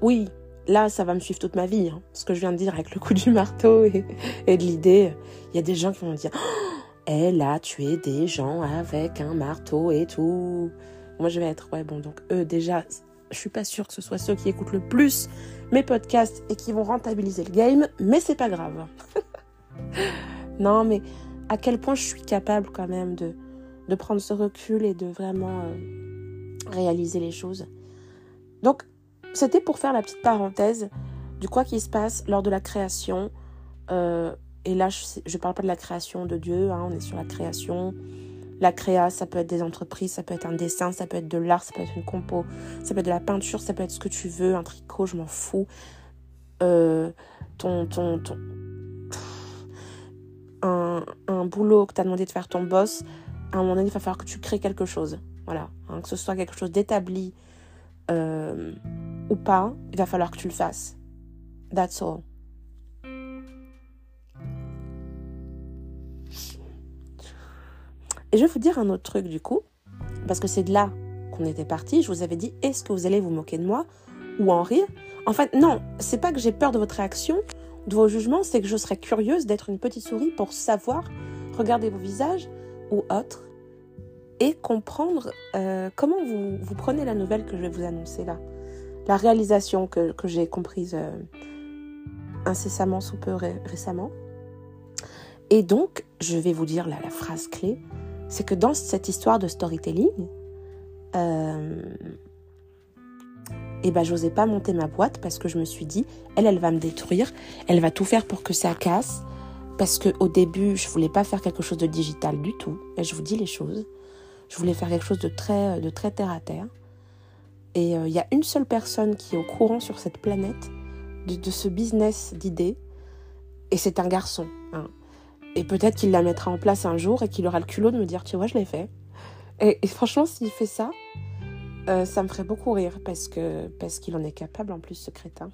oui, là, ça va me suivre toute ma vie. Hein, ce que je viens de dire avec le coup du marteau et, de l'idée. Il y a des gens qui vont me dire Elle a tué des gens avec un marteau et tout. Moi, je vais être Ouais, bon, donc eux, déjà, je suis pas sûre que ce soit ceux qui écoutent le plus mes podcasts et qui vont rentabiliser le game, mais c'est pas grave. non, mais à quel point je suis capable quand même de, de prendre ce recul et de vraiment euh, réaliser les choses. Donc, c'était pour faire la petite parenthèse du quoi qui se passe lors de la création. Euh, et là, je ne parle pas de la création de Dieu, hein, on est sur la création. La créa, ça peut être des entreprises, ça peut être un dessin, ça peut être de l'art, ça peut être une compo, ça peut être de la peinture, ça peut être ce que tu veux, un tricot, je m'en fous. Euh, ton, ton, ton, un, un boulot que tu as demandé de faire ton boss, à un moment donné, il va falloir que tu crées quelque chose. Voilà, hein, que ce soit quelque chose d'établi. Euh, ou pas, il va falloir que tu le fasses. That's all. Et je vais vous dire un autre truc du coup, parce que c'est de là qu'on était parti. Je vous avais dit, est-ce que vous allez vous moquer de moi ou en rire? En fait, non, c'est pas que j'ai peur de votre réaction, de vos jugements, c'est que je serais curieuse d'être une petite souris pour savoir, regarder vos visages ou autres et comprendre euh, comment vous, vous prenez la nouvelle que je vais vous annoncer là la réalisation que, j'ai comprise euh, incessamment sous peu récemment. Et donc, je vais vous dire la phrase clé, c'est que dans cette histoire de storytelling, euh, et eh ben j'osais pas monter ma boîte parce que je me suis dit, elle, elle va me détruire, elle va tout faire pour que ça casse, parce que au début, je voulais pas faire quelque chose de digital du tout, je vous dis les choses. Je voulais faire quelque chose de très, terre à terre. Et il euh, y a une seule personne qui est au courant sur cette planète de, ce business d'idées, et c'est un garçon. Et peut-être qu'il la mettra en place un jour et qu'il aura le culot de me dire, tu vois, je l'ai fait. Et, franchement, s'il fait ça, euh, ça me ferait beaucoup rire parce que parce qu'il en est capable en plus, ce crétin.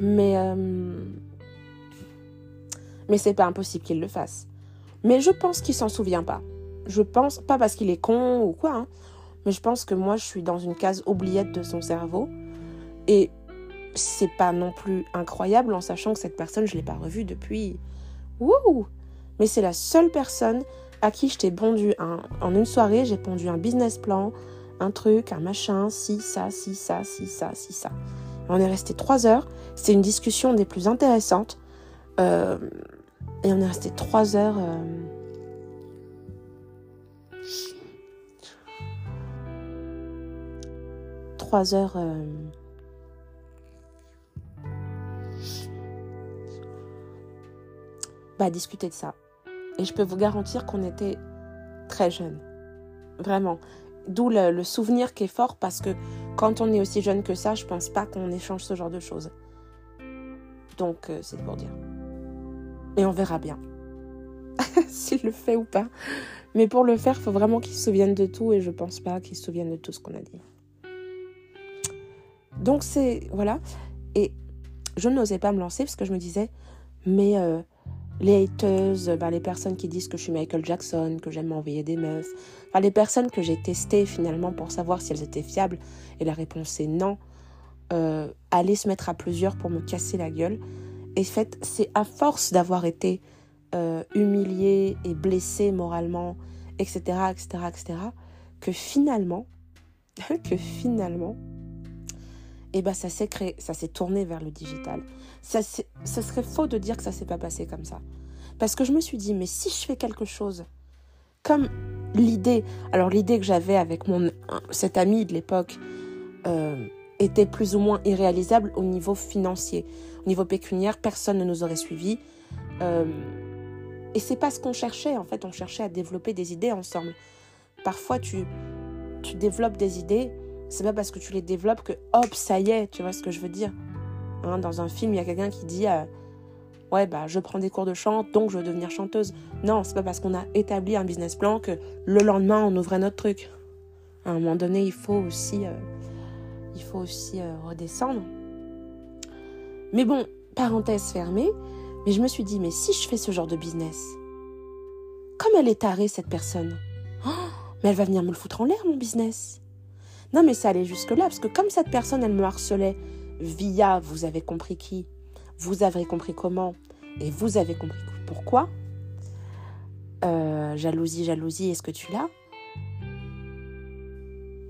Mais euh, mais c'est pas impossible qu'il le fasse. Mais je pense qu'il s'en souvient pas. Je pense pas parce qu'il est con ou quoi. Hein. Mais je pense que moi, je suis dans une case oubliette de son cerveau. Et c'est pas non plus incroyable en sachant que cette personne, je l'ai pas revue depuis. Wouh Mais c'est la seule personne à qui je t'ai pondu un, en une soirée, j'ai pondu un business plan, un truc, un machin, si, ça, si, ça, si, ça, si, ça. On est resté trois heures. C'est une discussion des plus intéressantes. Euh, et on est resté trois heures. Euh, trois heures. Euh, bah, discuter de ça. Et je peux vous garantir qu'on était très jeunes. Vraiment. D'où le, souvenir qui est fort parce que quand on est aussi jeune que ça, je pense pas qu'on échange ce genre de choses. Donc, euh, c'est pour dire. Et on verra bien s'il le fait ou pas. Mais pour le faire, il faut vraiment qu'il se souvienne de tout et je pense pas qu'il se souvienne de tout ce qu'on a dit. Donc c'est voilà et je n'osais pas me lancer parce que je me disais mais euh, les haters, bah, les personnes qui disent que je suis Michael Jackson, que j'aime m'envoyer des meufs, enfin les personnes que j'ai testées finalement pour savoir si elles étaient fiables, et la réponse est non, euh, aller se mettre à plusieurs pour me casser la gueule. Et fait, c'est à force d'avoir été euh, humilié et blessé moralement, etc., etc., etc., que finalement, que finalement, eh ben ça s'est créé, ça s'est tourné vers le digital. Ça, serait faux de dire que ça s'est pas passé comme ça. Parce que je me suis dit, mais si je fais quelque chose, comme l'idée, alors l'idée que j'avais avec mon cet ami de l'époque euh, était plus ou moins irréalisable au niveau financier, au niveau pécuniaire, personne ne nous aurait suivis. Euh, et c'est pas ce qu'on cherchait en fait, on cherchait à développer des idées ensemble. Parfois tu tu développes des idées c'est pas parce que tu les développes que hop, ça y est, tu vois ce que je veux dire. Hein, dans un film, il y a quelqu'un qui dit euh, Ouais, bah, je prends des cours de chant, donc je veux devenir chanteuse. Non, c'est pas parce qu'on a établi un business plan que le lendemain, on ouvrait notre truc. À un moment donné, il faut aussi, euh, il faut aussi euh, redescendre. Mais bon, parenthèse fermée, mais je me suis dit Mais si je fais ce genre de business, comme elle est tarée, cette personne, oh, mais elle va venir me le foutre en l'air, mon business. Non, mais ça allait jusque-là, parce que comme cette personne, elle me harcelait via vous avez compris qui, vous avez compris comment, et vous avez compris pourquoi, euh, jalousie, jalousie, est-ce que tu l'as?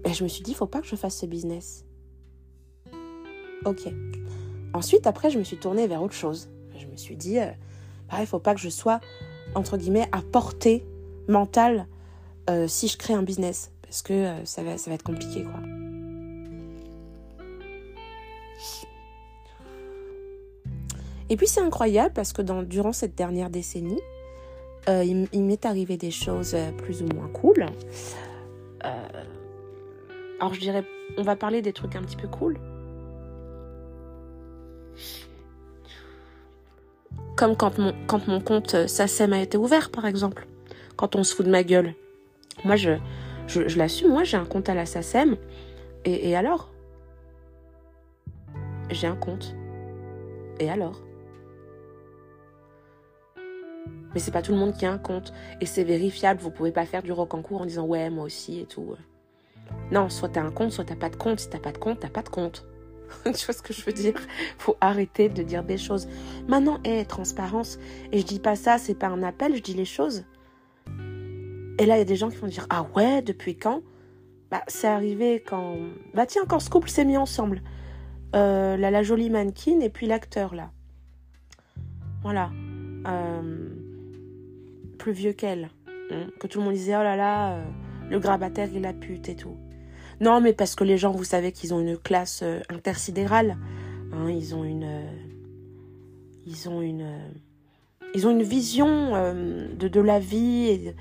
Et je me suis dit, il faut pas que je fasse ce business. Ok. Ensuite, après, je me suis tournée vers autre chose. Je me suis dit, euh, pareil, il faut pas que je sois, entre guillemets, à portée mentale euh, si je crée un business parce que euh, ça, va, ça va être compliqué quoi. Et puis c'est incroyable parce que durant cette dernière décennie, euh, il, m'est arrivé des choses euh, plus ou moins cool. alors je dirais, on va parler des trucs un petit peu cool. Comme quand mon, quand mon compte SACEM a été ouvert par exemple. Quand on se fout de ma gueule. Moi je, je, l'assume, moi j'ai un compte à la SACEM. Et, alors? J'ai un compte. Et alors? Mais c'est pas tout le monde qui a un compte. Et c'est vérifiable. Vous pouvez pas faire du rock en cours en disant ouais, moi aussi et tout. Non, soit t'as un compte, soit t'as pas de compte. Si t'as pas de compte, t'as pas de compte. tu vois ce que je veux dire? Faut arrêter de dire des choses. Maintenant, hé, transparence. Et je dis pas ça, c'est pas un appel, je dis les choses. Et là, il y a des gens qui vont dire Ah ouais, depuis quand? Bah, c'est arrivé quand. Bah, tiens, quand ce couple s'est mis ensemble. Euh, la jolie mannequin et puis l'acteur, là. Voilà. Euh, plus vieux qu'elle. Hein, que tout le monde disait Oh là là, euh, le grabataire et la pute et tout. Non, mais parce que les gens, vous savez qu'ils ont une classe intersidérale. Hein, ils ont une. ils ont une. ils ont une vision de, de la vie et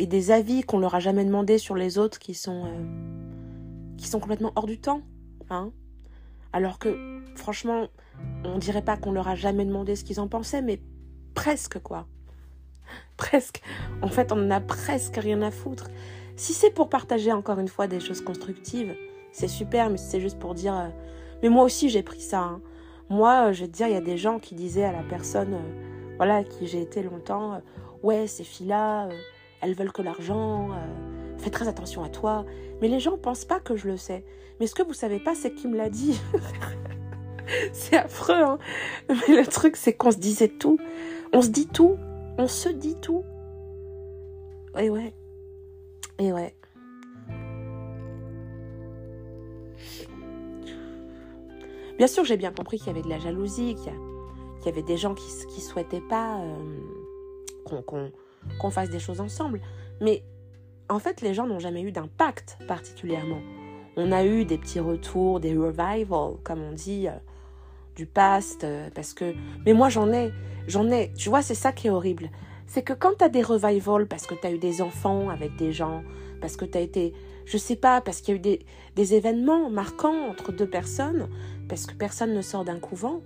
et des avis qu'on leur a jamais demandé sur les autres qui sont euh, qui sont complètement hors du temps hein alors que franchement on dirait pas qu'on leur a jamais demandé ce qu'ils en pensaient mais presque quoi presque en fait on en a presque rien à foutre si c'est pour partager encore une fois des choses constructives c'est super mais c'est juste pour dire euh, mais moi aussi j'ai pris ça hein. moi euh, je vais te dire il y a des gens qui disaient à la personne voilà qui j'ai été longtemps ouais ces filles là elles veulent que l'argent, euh, fais très attention à toi. Mais les gens pensent pas que je le sais. Mais ce que vous savez pas, c'est qui me l'a dit. c'est affreux, hein. Mais le truc, c'est qu'on se disait tout. On se dit tout. On se dit tout. Et ouais. Et. Bien sûr, j'ai bien compris qu'il y avait de la jalousie, qu'il y, avait des gens qui ne souhaitaient pas euh, qu'on fasse des choses ensemble. Mais en fait, les gens n'ont jamais eu d'impact particulièrement. On a eu des petits retours, des revivals, comme on dit, euh, du past, euh, parce que... Mais moi, j'en ai, j'en ai. Tu vois, c'est ça qui est horrible. C'est que quand tu as des revivals, parce que tu as eu des enfants avec des gens, parce que tu as été, je sais pas, parce qu'il y a eu des, événements marquants entre deux personnes, parce que personne ne sort d'un couvent,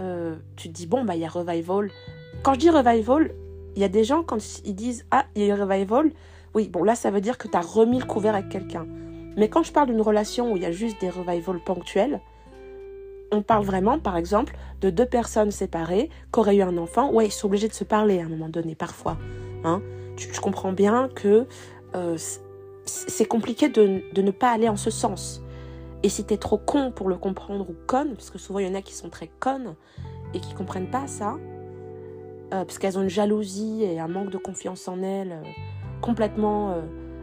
euh, tu te dis, bon, bah, il y a revival. Quand je dis revival, il y a des gens, quand ils disent, ah, il y a eu revival, oui, bon, là, ça veut dire que tu as remis le couvert avec quelqu'un. Mais quand je parle d'une relation où il y a juste des revivals ponctuels, on parle vraiment, par exemple, de deux personnes séparées qui auraient eu un enfant. Ouais, ils sont obligés de se parler à un moment donné, parfois. Hein. Tu, je comprends bien que euh, c'est compliqué de, ne pas aller en ce sens. Et si tu es trop con pour le comprendre ou conne, parce que souvent il y en a qui sont très connes et qui comprennent pas ça, euh, parce qu'elles ont une jalousie et un manque de confiance en elles euh, complètement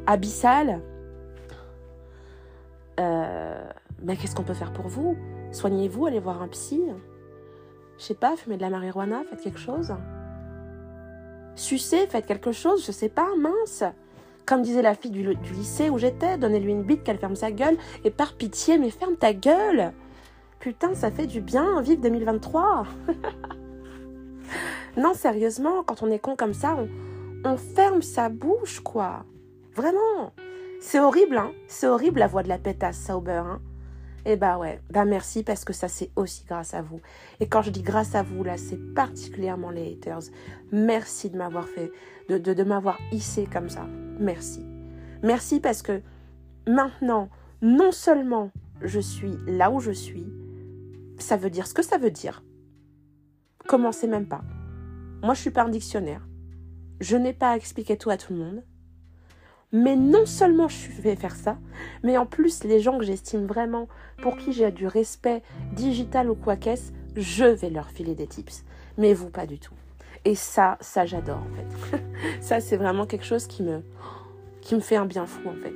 abyssal, ben, qu'est-ce qu'on peut faire pour vous? Soignez-vous, allez voir un psy. Je sais pas, fumez de la marijuana, faites quelque chose. Sucez, faites quelque chose, je sais pas, mince. Comme disait la fille du, lycée où j'étais, donnez-lui une bite qu'elle ferme sa gueule. Et par pitié, mais ferme ta gueule. Putain, ça fait du bien, vive 2023. non, sérieusement, quand on est con comme ça, on, on ferme sa bouche, quoi. Vraiment. C'est horrible, hein. C'est horrible la voix de la pétasse sober, hein. Eh bah ouais, bah merci parce que ça c'est aussi grâce à vous. Et quand je dis grâce à vous, là, c'est particulièrement les haters. Merci de m'avoir fait, de, m'avoir hissé comme ça. Merci. Merci parce que maintenant, non seulement je suis là où je suis, ça veut dire ce que ça veut dire. Commencez même pas. Moi, je suis pas un dictionnaire. Je n'ai pas à expliquer tout à tout le monde. Mais non seulement je vais faire ça, mais en plus les gens que j'estime vraiment, pour qui j'ai du respect digital ou quoi qu'est-ce, je vais leur filer des tips. Mais vous, pas du tout. Et ça, ça j'adore en fait. ça, c'est vraiment quelque chose qui me, fait un bien fou en fait.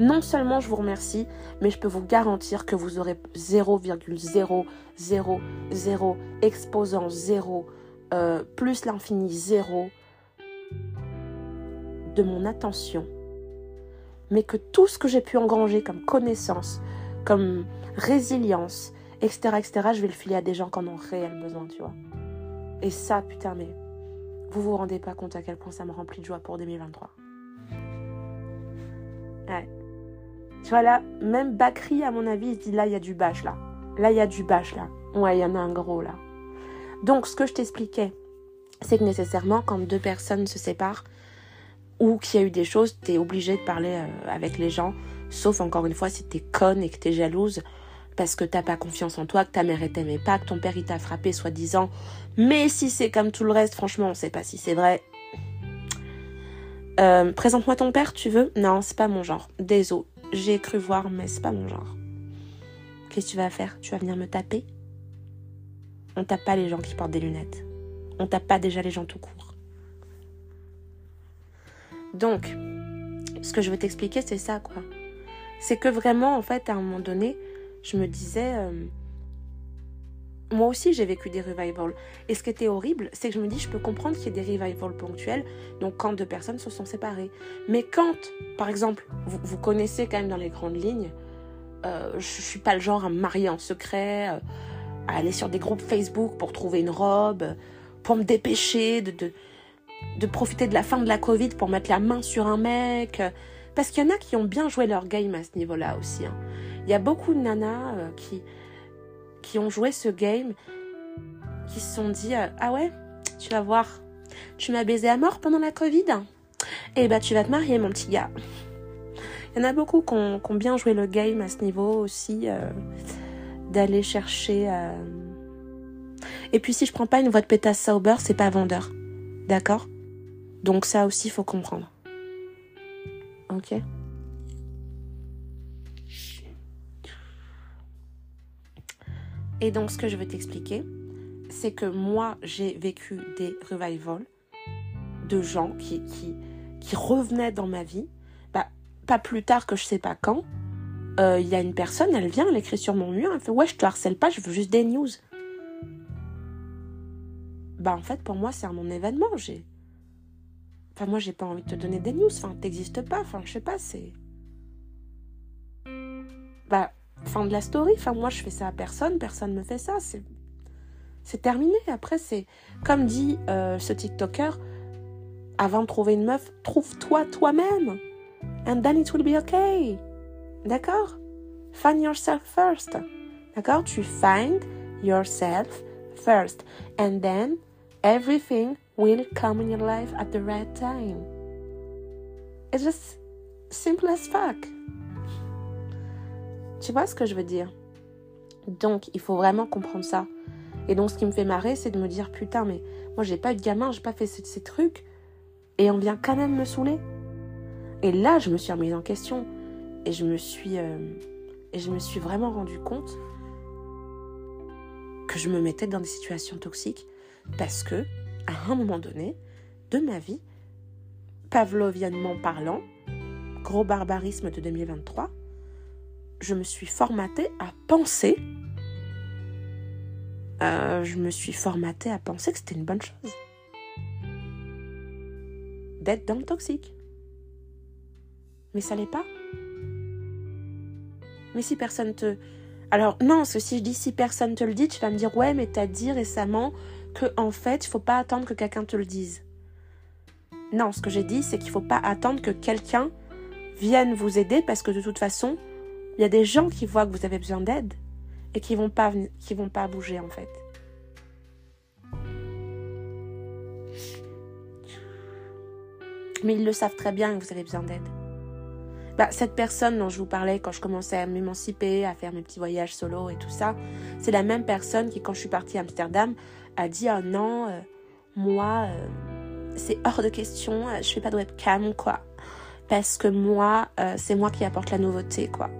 Non seulement je vous remercie, mais je peux vous garantir que vous aurez 0,000 exposant 0 euh, plus l'infini 0 de mon attention, mais que tout ce que j'ai pu engranger comme connaissance, comme résilience, etc., etc., je vais le filer à des gens qui en ont réel besoin, tu vois. Et ça, putain, mais vous vous rendez pas compte à quel point ça me remplit de joie pour 2023. Ouais. Tu vois, là, même Bakri, à mon avis, il dit là, il y a du bâche, là. Là, il y a du bâche, là. Ouais, il y en a un gros, là. Donc, ce que je t'expliquais, c'est que nécessairement, quand deux personnes se séparent, ou qu'il y a eu des choses, tu es obligé de parler euh, avec les gens, sauf encore une fois si tu es conne et que tu es jalouse parce que t'as pas confiance en toi, que ta mère t'aimait pas, que ton père il t'a frappé soi-disant. Mais si c'est comme tout le reste, franchement, on sait pas si c'est vrai. Euh, présente-moi ton père, tu veux? Non, c'est pas mon genre. Désolé, j'ai cru voir, mais c'est pas mon genre. Qu'est-ce que tu vas faire? Tu vas venir me taper? On tape pas les gens qui portent des lunettes. On tape pas déjà les gens tout court. Donc, ce que je veux t'expliquer, c'est ça, quoi. C'est que vraiment, en fait, à un moment donné, je me disais, euh, moi aussi, j'ai vécu des revivals. Et ce qui était horrible, c'est que je me dis, je peux comprendre qu'il y ait des revivals ponctuels, donc quand deux personnes se sont séparées. Mais quand, par exemple, vous, connaissez quand même dans les grandes lignes, euh, je, ne suis pas le genre à me marier en secret, euh, à aller sur des groupes Facebook pour trouver une robe, pour me dépêcher de de profiter de la fin de la Covid pour mettre la main sur un mec. Parce qu'il y en a qui ont bien joué leur game à ce niveau-là aussi. Hein. Il y a beaucoup de nanas euh, qui, qui ont joué ce game, qui se sont dit euh, Ah ouais, tu vas voir, tu m'as baisé à mort pendant la Covid Eh bah tu vas te marier, mon petit gars. Il y en a beaucoup qui ont, bien joué le game à ce niveau aussi, euh, d'aller chercher. Et puis si je prends pas une voix de pétasse sober, c'est pas vendeur. D'accord? Donc ça aussi, il faut comprendre. Ok Et donc ce que je veux t'expliquer, c'est que moi, j'ai vécu des revivals de gens qui, revenaient dans ma vie, bah, pas plus tard que je sais pas quand, euh, il y a une personne, elle vient, elle écrit sur mon mur, elle fait Ouais, je te harcèle pas, je veux juste des news. Bah, en fait, pour moi, c'est un mon événement. J'ai. Enfin, moi, j'ai pas envie de te donner des news. Enfin, t'existes pas. Enfin, je sais pas, c'est. Bah, fin de la story. Enfin, moi, je fais ça à personne. Personne me fait ça. C'est. C'est terminé. Après, c'est. Comme dit euh, ce TikToker, avant de trouver une meuf, trouve-toi toi-même. And then it will be okay. D'accord? Find yourself first. D'accord? Tu find yourself first. And then everything will come in your life at the right time. It's just simple as fuck. Tu vois ce que je veux dire? Donc, il faut vraiment comprendre ça. Et donc, ce qui me fait marrer, c'est de me dire putain, mais moi, j'ai pas eu de gamin, j'ai pas fait ces, trucs. Et on vient quand même me saouler. Et là, je me suis remise en question. Et je me suis, euh, et je me suis vraiment rendu compte que je me mettais dans des situations toxiques parce que, à un moment donné de ma vie, pavloviennement parlant, gros barbarisme de 2023, je me suis formatée à penser, euh, je me suis formatée à penser que c'était une bonne chose d'être dans le toxique. Mais ça l'est pas. Mais si personne te... Alors non, si je dis si personne te le dit, tu vas me dire ouais, mais t'as dit récemment que en fait, il faut pas attendre que quelqu'un te le dise. Non, ce que j'ai dit, c'est qu'il faut pas attendre que quelqu'un vienne vous aider parce que de toute façon, il y a des gens qui voient que vous avez besoin d'aide et qui vont pas vont pas bouger en fait. Mais ils le savent très bien que vous avez besoin d'aide. Bah, cette personne dont je vous parlais quand je commençais à m'émanciper, à faire mes petits voyages solo et tout ça, c'est la même personne qui, quand je suis partie à Amsterdam, a dit Ah non, euh, moi, euh, c'est hors de question, euh, je fais pas de webcam, quoi. Parce que moi, c'est moi qui apporte la nouveauté, quoi.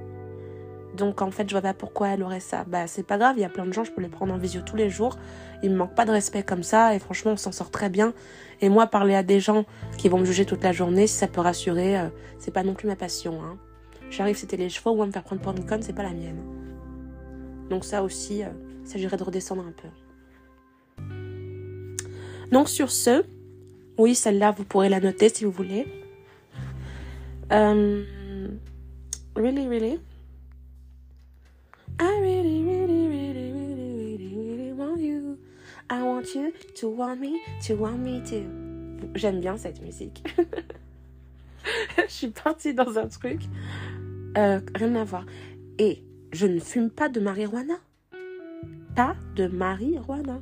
Donc en fait, je vois pas pourquoi elle aurait ça. Bah c'est pas grave, il y a plein de gens, je peux les prendre en visio tous les jours. Il me manque pas de respect comme ça et franchement, on s'en sort très bien. Et moi, parler à des gens qui vont me juger toute la journée, si ça peut rassurer, euh, c'est pas non plus ma passion. Hein. J'arrive, c'était les chevaux ou à me faire prendre pour une conne, c'est pas la mienne. Donc ça aussi, euh, ça s'agirait de redescendre un peu. Donc sur ce, oui, celle-là, vous pourrez la noter si vous voulez. Euh, really, really? I really, really, really, really, really, really want you. I want you to want me, to want me too. J'aime bien cette musique. je suis partie dans un truc. Euh, rien à voir. Et je ne fume pas de marijuana. Pas de marijuana.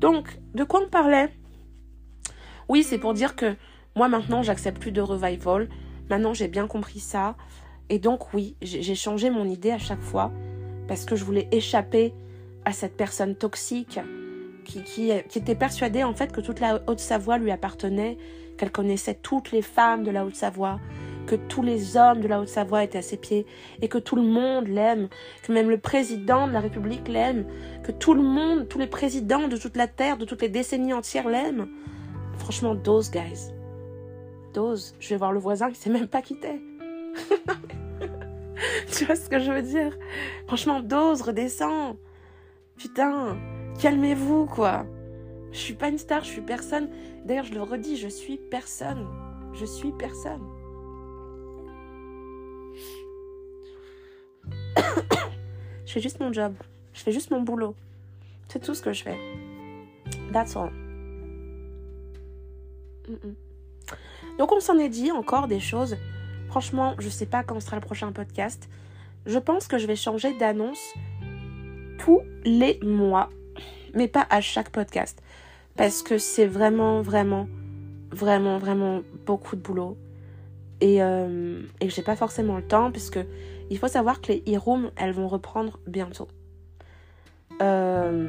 Donc, de quoi on parlait? Oui, c'est pour dire que moi maintenant, j'accepte plus de revival. Maintenant, j'ai bien compris ça. Et donc, oui, j'ai changé mon idée à chaque fois parce que je voulais échapper à cette personne toxique qui, qui, était persuadée en fait que toute la Haute-Savoie lui appartenait, qu'elle connaissait toutes les femmes de la Haute-Savoie, que tous les hommes de la Haute-Savoie étaient à ses pieds et que tout le monde l'aime, que même le président de la République l'aime, que tout le monde, tous les présidents de toute la Terre, de toutes les décennies entières l'aiment. Franchement, those guys. Dose, je vais voir le voisin qui sait même pas quitter. tu vois ce que je veux dire? Franchement, dose, redescends. Putain, calmez-vous, quoi. Je suis pas une star, je suis personne. D'ailleurs, je le redis, je suis personne. Je suis personne. je fais juste mon job. Je fais juste mon boulot. C'est tout ce que je fais. That's all. Donc on s'en est dit encore des choses. Franchement, je sais pas quand sera le prochain podcast. Je pense que je vais changer d'annonce tous les mois, mais pas à chaque podcast, parce que c'est vraiment, vraiment, vraiment, vraiment beaucoup de boulot et, euh, et j'ai pas forcément le temps, puisque il faut savoir que les e-rooms, elles vont reprendre bientôt. Euh,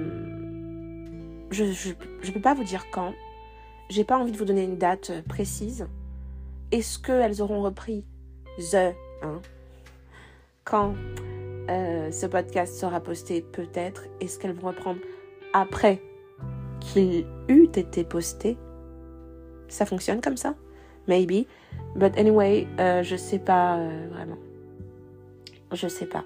je, je peux pas vous dire quand. J'ai pas envie de vous donner une date précise. Est-ce qu'elles auront repris The hein, Quand euh, ce podcast sera posté, peut-être. Est-ce qu'elles vont reprendre après qu'il eût été posté? Ça fonctionne comme ça? Maybe. But anyway, euh, je sais pas euh, vraiment. Je sais pas.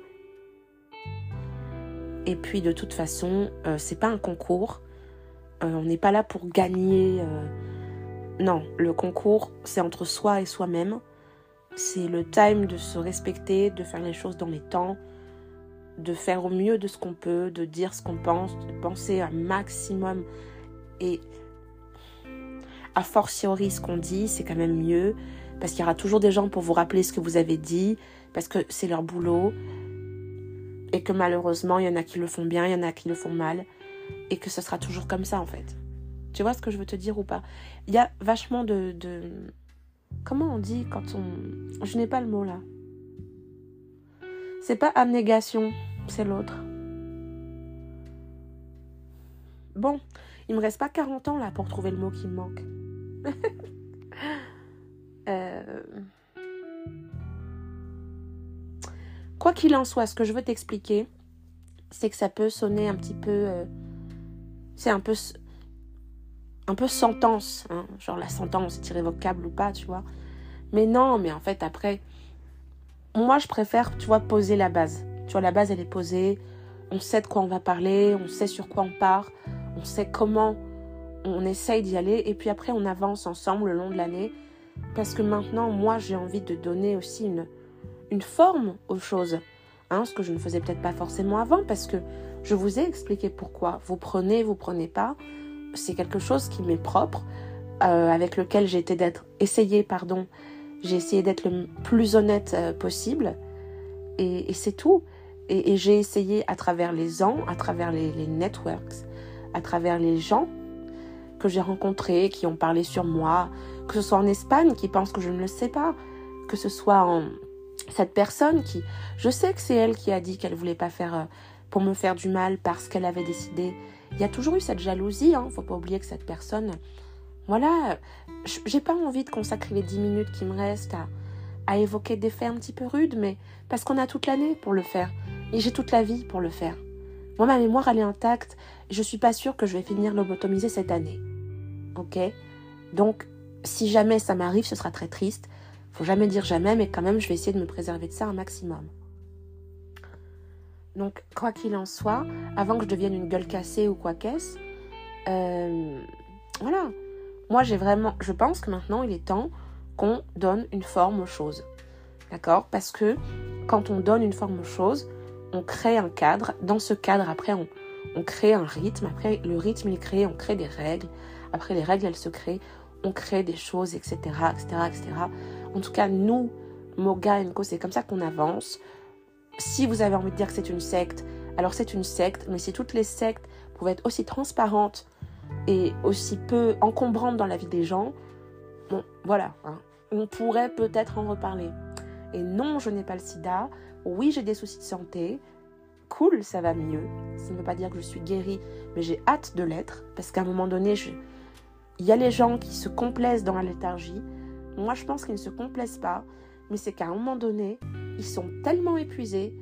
Et puis de toute façon, euh, c'est pas un concours. on n'est pas là pour gagner. Non, le concours, c'est entre soi et soi-même. C'est le time de se respecter, de faire les choses dans les temps, de faire au mieux de ce qu'on peut, de dire ce qu'on pense, de penser un maximum. Et a fortiori, ce qu'on dit, c'est quand même mieux, parce qu'il y aura toujours des gens pour vous rappeler ce que vous avez dit, parce que c'est leur boulot, et que malheureusement, il y en a qui le font bien, il y en a qui le font mal, et que ce sera toujours comme ça en fait. Tu vois ce que je veux te dire ou pas? Il y a vachement de, de... Comment on dit quand on... Je n'ai pas le mot là. C'est pas abnégation, c'est l'autre. Bon, il me reste pas 40 ans là pour trouver le mot qui me manque. Euh, quoi qu'il en soit, ce que je veux t'expliquer, c'est que ça peut sonner un petit peu. Euh, c'est un peu. Un peu sentence, hein. genre la sentence est irrévocable ou pas, tu vois. Mais non, mais en fait, après, moi je préfère, tu vois, poser la base. Tu vois, la base elle est posée, on sait de quoi on va parler, on sait sur quoi on part, on sait comment on essaye d'y aller et puis après on avance ensemble le long de l'année parce que maintenant moi j'ai envie de donner aussi une, une forme aux choses. Hein, ce que je ne faisais peut-être pas forcément avant parce que je vous ai expliqué pourquoi. Vous prenez, vous prenez pas. C'est quelque chose qui m'est propre, euh, avec lequel j'ai d'être essayé, pardon, j'ai essayé d'être le plus honnête euh, possible et, c'est tout. Et, j'ai essayé à travers les ans, à travers les, les networks, à travers les gens que j'ai rencontrés, qui ont parlé sur moi, que ce soit en Espagne, qui pensent que je ne le sais pas, que ce soit en cette personne qui, je sais que c'est elle qui a dit qu'elle voulait pas faire euh, pour me faire du mal parce qu'elle avait décidé. Il y a toujours eu cette jalousie, hein. Faut pas oublier que cette personne, voilà, j'ai pas envie de consacrer les 10 minutes qui me restent à, à évoquer des faits un petit peu rudes, mais parce qu'on a toute l'année pour le faire et j'ai toute la vie pour le faire. Moi, ma mémoire, elle est intacte. Je suis pas sûre que je vais finir lobotomisée cette année. Ok? Donc, si jamais ça m'arrive, ce sera très triste. Faut jamais dire jamais, mais quand même, je vais essayer de me préserver de ça un maximum. Donc, quoi qu'il en soit, avant que je devienne une gueule cassée ou quoi qu'est-ce, euh, voilà. Moi, j'ai vraiment, je pense que maintenant, il est temps qu'on donne une forme aux choses. D'accord? Parce que quand on donne une forme aux choses, on crée un cadre. Dans ce cadre, après, on, on crée un rythme. Après, le rythme, il est créé, on crée des règles. Après, les règles, elles se créent. On crée des choses, etc., etc., etc. En tout cas, nous, Moga Co, c'est comme ça qu'on avance. Si vous avez envie de dire que c'est une secte, alors c'est une secte. Mais si toutes les sectes pouvaient être aussi transparentes et aussi peu encombrantes dans la vie des gens, bon, voilà. Hein. On pourrait peut-être en reparler. Et non, je n'ai pas le sida. Oui, j'ai des soucis de santé. Cool, ça va mieux. Ça ne veut pas dire que je suis guérie, mais j'ai hâte de l'être. Parce qu'à un moment donné, il y a les gens qui se complaisent dans la léthargie. Moi, je pense qu'ils ne se complaisent pas. Mais c'est qu'à un moment donné, ils sont tellement épuisés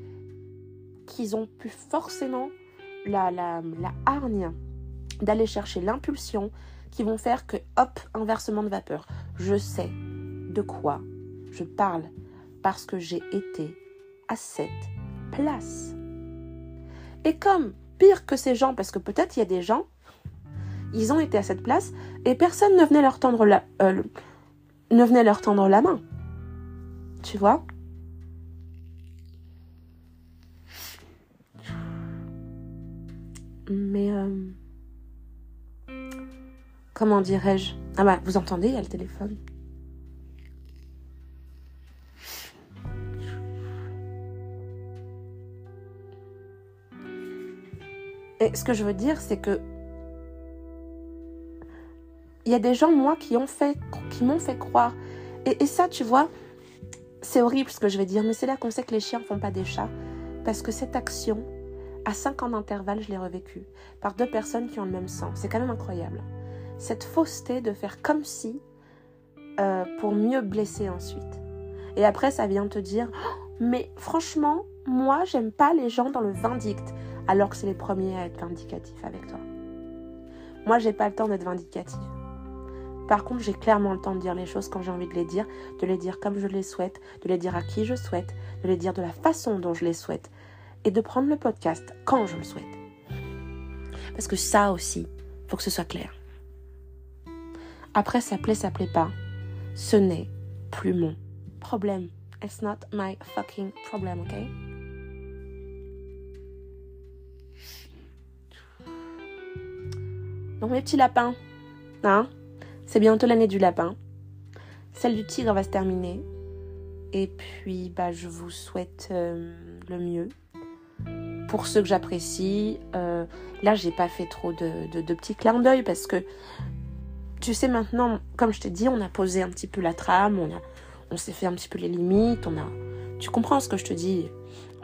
qu'ils ont pu forcément la, la, hargne d'aller chercher l'impulsion qui vont faire que, hop, inversement de vapeur. Je sais de quoi je parle parce que j'ai été à cette place. Et comme pire que ces gens, parce que peut-être il y a des gens, ils ont été à cette place et personne ne venait leur tendre la, euh, ne venait leur tendre la main. Tu vois? Mais euh, comment dirais-je? Ah bah vous entendez, il y a le téléphone? Et ce que je veux dire, c'est que il y a des gens, moi, qui m'ont fait croire. Et, ça, tu vois, c'est horrible ce que je vais dire, mais c'est là qu'on sait que les chiens ne font pas des chats. Parce que cette action, à 5 ans d'intervalle, je l'ai revécue par deux personnes qui ont le même sang. C'est quand même incroyable. Cette fausseté de faire comme si euh, pour mieux blesser ensuite. Et après, ça vient te dire, oh, mais franchement, moi, j'aime pas les gens dans le vindicte alors que c'est les premiers à être vindicatifs avec toi. Moi, j'ai pas le temps d'être vindicative. Par contre, j'ai clairement le temps de dire les choses quand j'ai envie de les dire, de les dire comme je les souhaite, de les dire à qui je souhaite, de les dire de la façon dont je les souhaite, et de prendre le podcast quand je le souhaite. Parce que ça aussi, faut que ce soit clair. Après, ça plaît, ça plaît pas. Ce n'est plus mon problème. It's not my fucking problem, ok? Donc mes petits lapins, hein? C'est bientôt l'année du lapin. Celle du tigre va se terminer. Et puis, bah, je vous souhaite euh, le mieux. Pour ceux que j'apprécie, euh, là, j'ai pas fait trop de, petits clins d'œil parce que, tu sais, maintenant, comme je t'ai dit, on a posé un petit peu la trame, on s'est fait un petit peu les limites, on a, tu comprends ce que je te dis,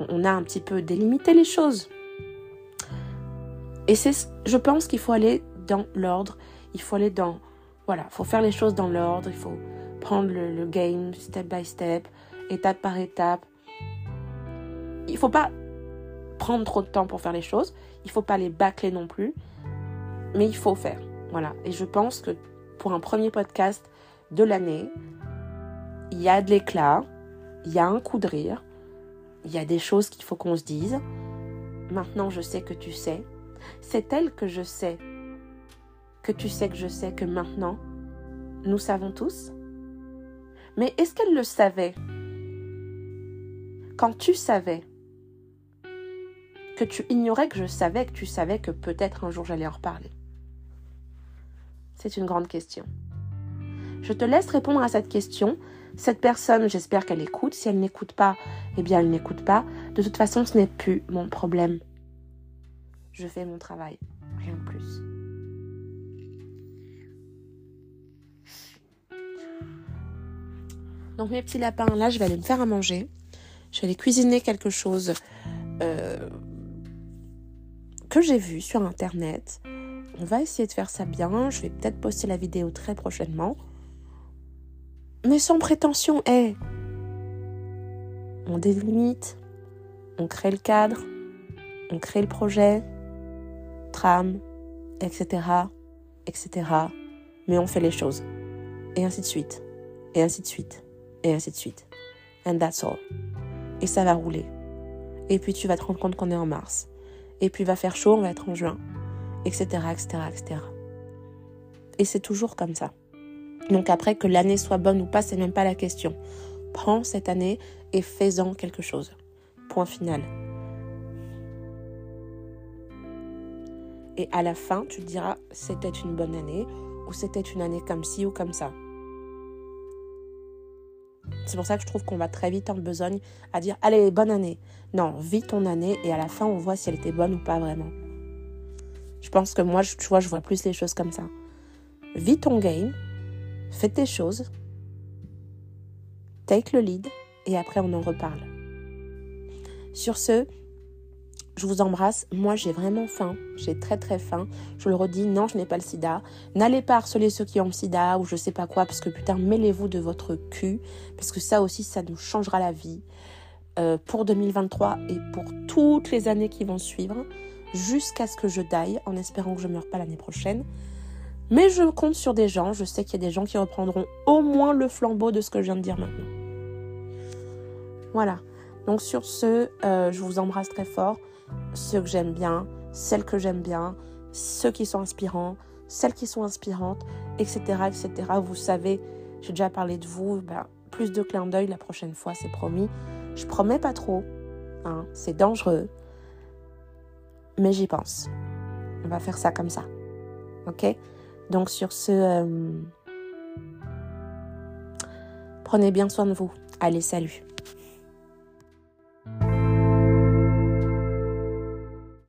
on a un petit peu délimité les choses. Et c'est, je pense qu'il faut aller dans l'ordre, il faut aller dans, voilà, il faut faire les choses dans l'ordre, il faut prendre le, game step by step, étape par étape. Il faut pas prendre trop de temps pour faire les choses, il faut pas les bâcler non plus, mais il faut faire. Voilà, et je pense que pour un premier podcast de l'année, il y a de l'éclat, il y a un coup de rire, il y a des choses qu'il faut qu'on se dise. Maintenant, je sais que tu sais. C'est elle que je sais que tu sais que je sais que maintenant, nous savons tous. Mais est-ce qu'elle le savait? Quand tu savais que tu ignorais que je savais que tu savais que peut-être un jour j'allais en reparler? C'est une grande question. Je te laisse répondre à cette question cette personne, j'espère qu'elle écoute. Si elle n'écoute pas, eh bien, elle n'écoute pas. De toute façon, ce n'est plus mon problème. Je fais mon travail, rien de plus. Donc mes petits lapins, là, je vais aller me faire à manger. Je vais aller cuisiner quelque chose euh, que j'ai vu sur Internet. On va essayer de faire ça bien. Je vais peut-être poster la vidéo très prochainement mais sans prétention est. On délimite, on crée le cadre, on crée le projet, trame, etc., etc. Mais on fait les choses. Et ainsi de suite. Et ainsi de suite. Et ainsi de suite. And that's all. Et ça va rouler. Et puis tu vas te rendre compte qu'on est en mars. Et puis il va faire chaud, on va être en juin. Etc. etc. etc. Et c'est toujours comme ça. Donc après, que l'année soit bonne ou pas, c'est même pas la question. Prends cette année et fais-en quelque chose. Point final. Et à la fin, tu te diras, c'était une bonne année ou c'était une année comme ci ou comme ça. C'est pour ça que je trouve qu'on va très vite en besogne à dire allez, bonne année. Non, vis ton année et à la fin, on voit si elle était bonne ou pas vraiment. Je pense que moi, tu vois, je vois plus les choses comme ça. Vis ton game, Faites tes choses, take le lead et après on en reparle. Sur ce, je vous embrasse. Moi, j'ai vraiment faim. J'ai très très faim. Je le redis, non, je n'ai pas le sida. N'allez pas harceler ceux qui ont le sida ou je sais pas quoi, parce que putain, mêlez-vous de votre cul, parce que ça aussi, ça nous changera la vie euh, pour 2023 et pour toutes les années qui vont suivre, jusqu'à ce que je daille, en espérant que je ne meure pas l'année prochaine. Mais je compte sur des gens, je sais qu'il y a des gens qui reprendront au moins le flambeau de ce que je viens de dire maintenant. Voilà. Donc sur ce, euh, je vous embrasse très fort. Ceux que j'aime bien, celles que j'aime bien, ceux qui sont inspirants, celles qui sont inspirantes, etc. etc. Vous savez, j'ai déjà parlé de vous. Ben, plus de clin d'œil la prochaine fois, c'est promis. Je promets pas trop. Hein, c'est dangereux. Mais j'y pense. On va faire ça comme ça. Ok? Donc sur ce, euh, prenez bien soin de vous. Allez, salut.